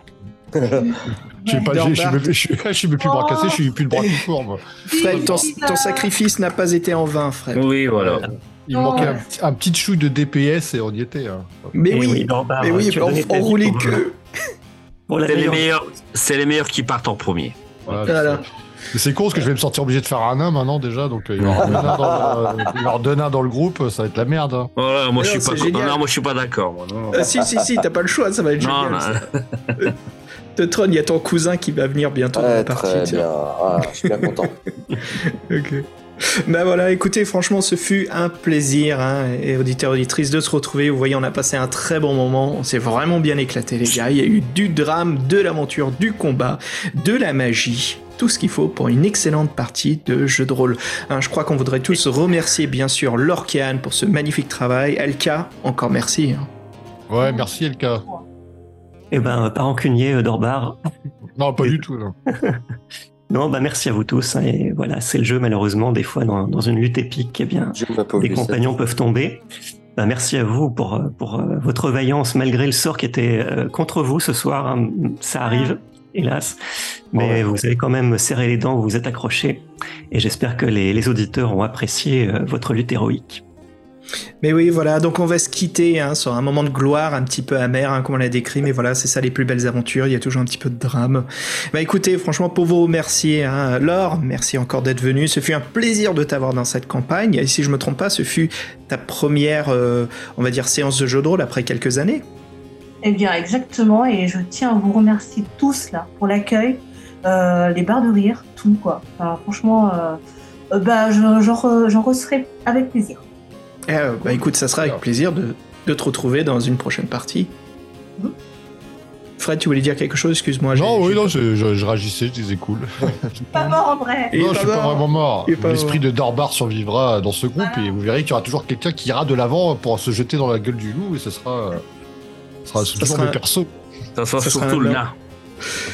Je suis pas, je, je, suis même- je, suis- je suis même plus bras cassé, je suis plus le bras tout court, moi. Fred, ton, ton sacrifice n'a pas été en vain, Fred. Oui, voilà. Il me Oh. manquait un, petit- un petit chouille de DPS et on y était. hein. Mais Et oui, mais on, on roulait que... C'est les meilleurs, c'est les meilleurs qui partent en premier. Voilà, Voilà. Mais c'est con parce que je vais me sentir obligé de faire un nain maintenant déjà, donc euh, il va y avoir deux nains dans, le- groupe, ça va être la merde. hein. Voilà, moi je suis pas, c'est génial. non, moi je suis pas d'accord. moi, non. Ah, si, si, si, t'as pas le choix, ça va être Non, génial. non. ça. Teutron, il y a ton cousin qui va venir bientôt dans la Ouais, partie. bien. Ah, je suis bien content. Ok. Ben voilà, écoutez, franchement, ce fut un plaisir, hein, et auditeurs, auditrices, de se retrouver. Vous voyez, on a passé un très bon moment. On s'est vraiment bien éclaté, les gars. Il y a eu du drame, de l'aventure, du combat, de la magie. tout ce qu'il faut pour une excellente partie de jeu de rôle. Hein, je crois qu'on voudrait tous remercier bien sûr Lorcan pour ce magnifique travail. Elka, encore merci. hein. Ouais, merci Elka. Eh ben, pas rancunier, euh, Dorbar. Non, pas du tout. Non. Non, bah merci à vous tous. hein, et voilà, c'est le jeu, malheureusement, des fois, dans, dans une lutte épique, eh bien, Lucette. compagnons peuvent tomber. Bah, merci à vous pour, euh, pour euh, votre vaillance, malgré le sort qui était euh, contre vous ce soir. hein. Ça arrive, hélas. Mais Ouais. vous avez quand même serré les dents, vous vous êtes accrochés. Et j'espère que les, les auditeurs ont apprécié euh, votre lutte héroïque. Mais oui, voilà, donc on va se quitter hein, sur un moment de gloire un petit peu amer, hein, comme on l'a décrit, mais voilà, c'est ça les plus belles aventures, il y a toujours un petit peu de drame. Bah écoutez, franchement, pour vous remercier, hein, Laure, merci encore d'être venu, ce fut un plaisir de t'avoir dans cette campagne, et si je me trompe pas, ce fut ta première, euh, on va dire, séance de jeu de rôle après quelques années. Eh bien, exactement. Et je tiens à vous remercier tous là pour l'accueil, euh, les barres de rire, tout quoi. Franchement, euh, bah, je- j'en reserai avec plaisir. Eh, euh, bah écoute, ça sera avec plaisir de, de te retrouver dans une prochaine partie. Mhm. Fred, tu voulais dire quelque chose? Excuse-moi. Non, oui, non, je, je- je réagissais, je disais cool. Pas mort en vrai. Non, pas je suis pas vraiment mort. L'esprit de Dorbar survivra dans ce groupe Ah. et vous verrez qu'il y aura toujours quelqu'un qui ira de l'avant pour se jeter dans la gueule du loup et ce sera, ce sera Ça toujours sera- mes persos. Ça sera Ça sera surtout un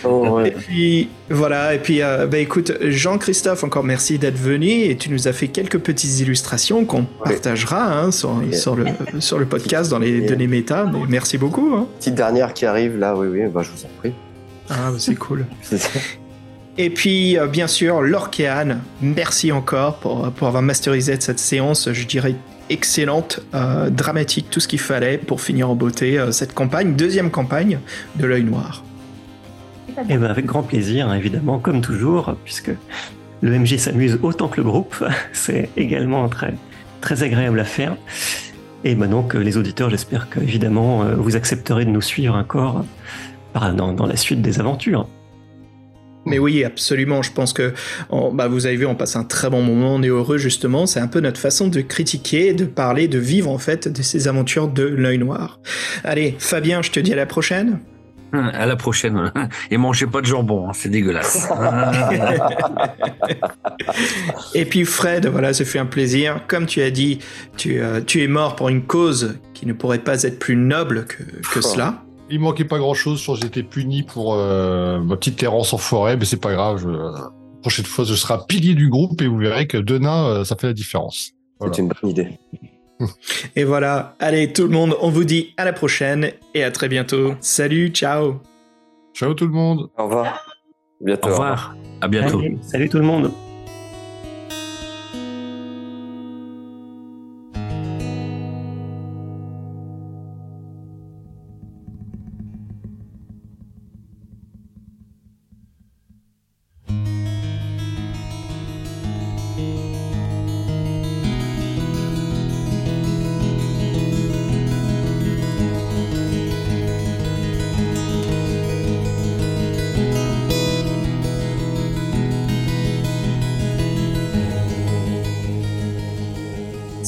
Oh, Et puis voilà, et puis euh, bah écoute, Jean-Christophe, encore merci d'être venu et tu nous as fait quelques petites illustrations qu'on partagera hein, sur, Ouais. sur, le, sur le podcast dans les données méta. Mais merci beaucoup. Hein. Petite dernière qui arrive là, oui, oui, bah, je vous en prie. Ah, c'est cool. Et puis euh, bien sûr, Lorkéane, merci encore pour, pour avoir masterisé cette séance, je dirais excellente, euh, dramatique, tout ce qu'il fallait pour finir en beauté euh, cette campagne, deuxième campagne de l'œil noir. Eh ben, avec grand plaisir, hein, évidemment, comme toujours, puisque le MJ s'amuse autant que le groupe. C'est également très, très agréable à faire. Et ben donc, euh, les auditeurs, j'espère que, évidemment, euh, vous accepterez de nous suivre encore par- dans, dans la suite des aventures. Mais oui, absolument. Je pense que on- bah, vous avez vu, on passe un très bon moment, on est heureux justement. C'est un peu notre façon de critiquer, de parler, de vivre en fait de ces aventures de l'œil noir. Allez, Fabien, je te dis à la prochaine. À la prochaine. Et mangez pas de jambon, hein, c'est dégueulasse. Et puis Fred, voilà, ce fut un plaisir. Comme tu as dit, tu, euh, tu es mort pour une cause qui ne pourrait pas être plus noble que, que Oh. cela. Il manquait pas grand chose, j'ai été puni pour euh, ma petite errance en forêt, mais c'est pas grave. Je... La prochaine fois, je serai pilier du groupe et vous verrez que deux nains, euh, ça fait la différence. Voilà. C'est une bonne idée. Et voilà, allez tout le monde, on vous dit à la prochaine et à très bientôt. Salut, ciao Ciao tout le monde. Au revoir. À bientôt. Au revoir. À bientôt. Allez, salut tout le monde.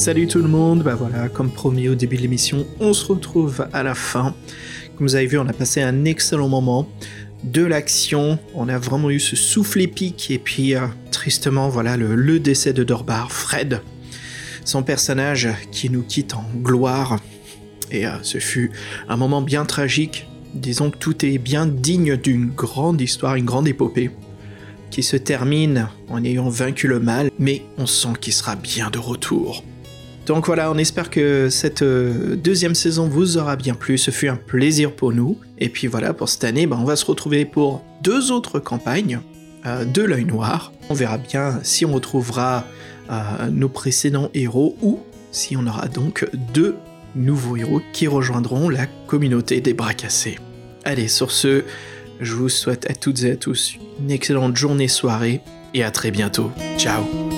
Salut tout le monde, bah voilà, comme promis au début de l'émission, on se retrouve à la fin. Comme vous avez vu, on a passé un excellent moment de l'action, on a vraiment eu ce souffle épique et puis euh, tristement voilà le, décès de Dorbar, Fred, son personnage qui nous quitte en gloire. Et euh, ce fut un moment bien tragique, disons que tout est bien digne d'une grande histoire, une grande épopée qui se termine en ayant vaincu le mal, mais on sent qu'il sera bien de retour. Donc voilà, on espère que cette euh, deuxième saison vous aura bien plu, ce fut un plaisir pour nous. Et puis voilà, pour cette année, bah, on va se retrouver pour deux autres campagnes euh, de l'œil noir. On verra bien si on retrouvera euh, nos précédents héros ou si on aura donc deux nouveaux héros qui rejoindront la communauté des bras cassés. Allez, sur ce, je vous souhaite à toutes et à tous une excellente journée, soirée et à très bientôt. Ciao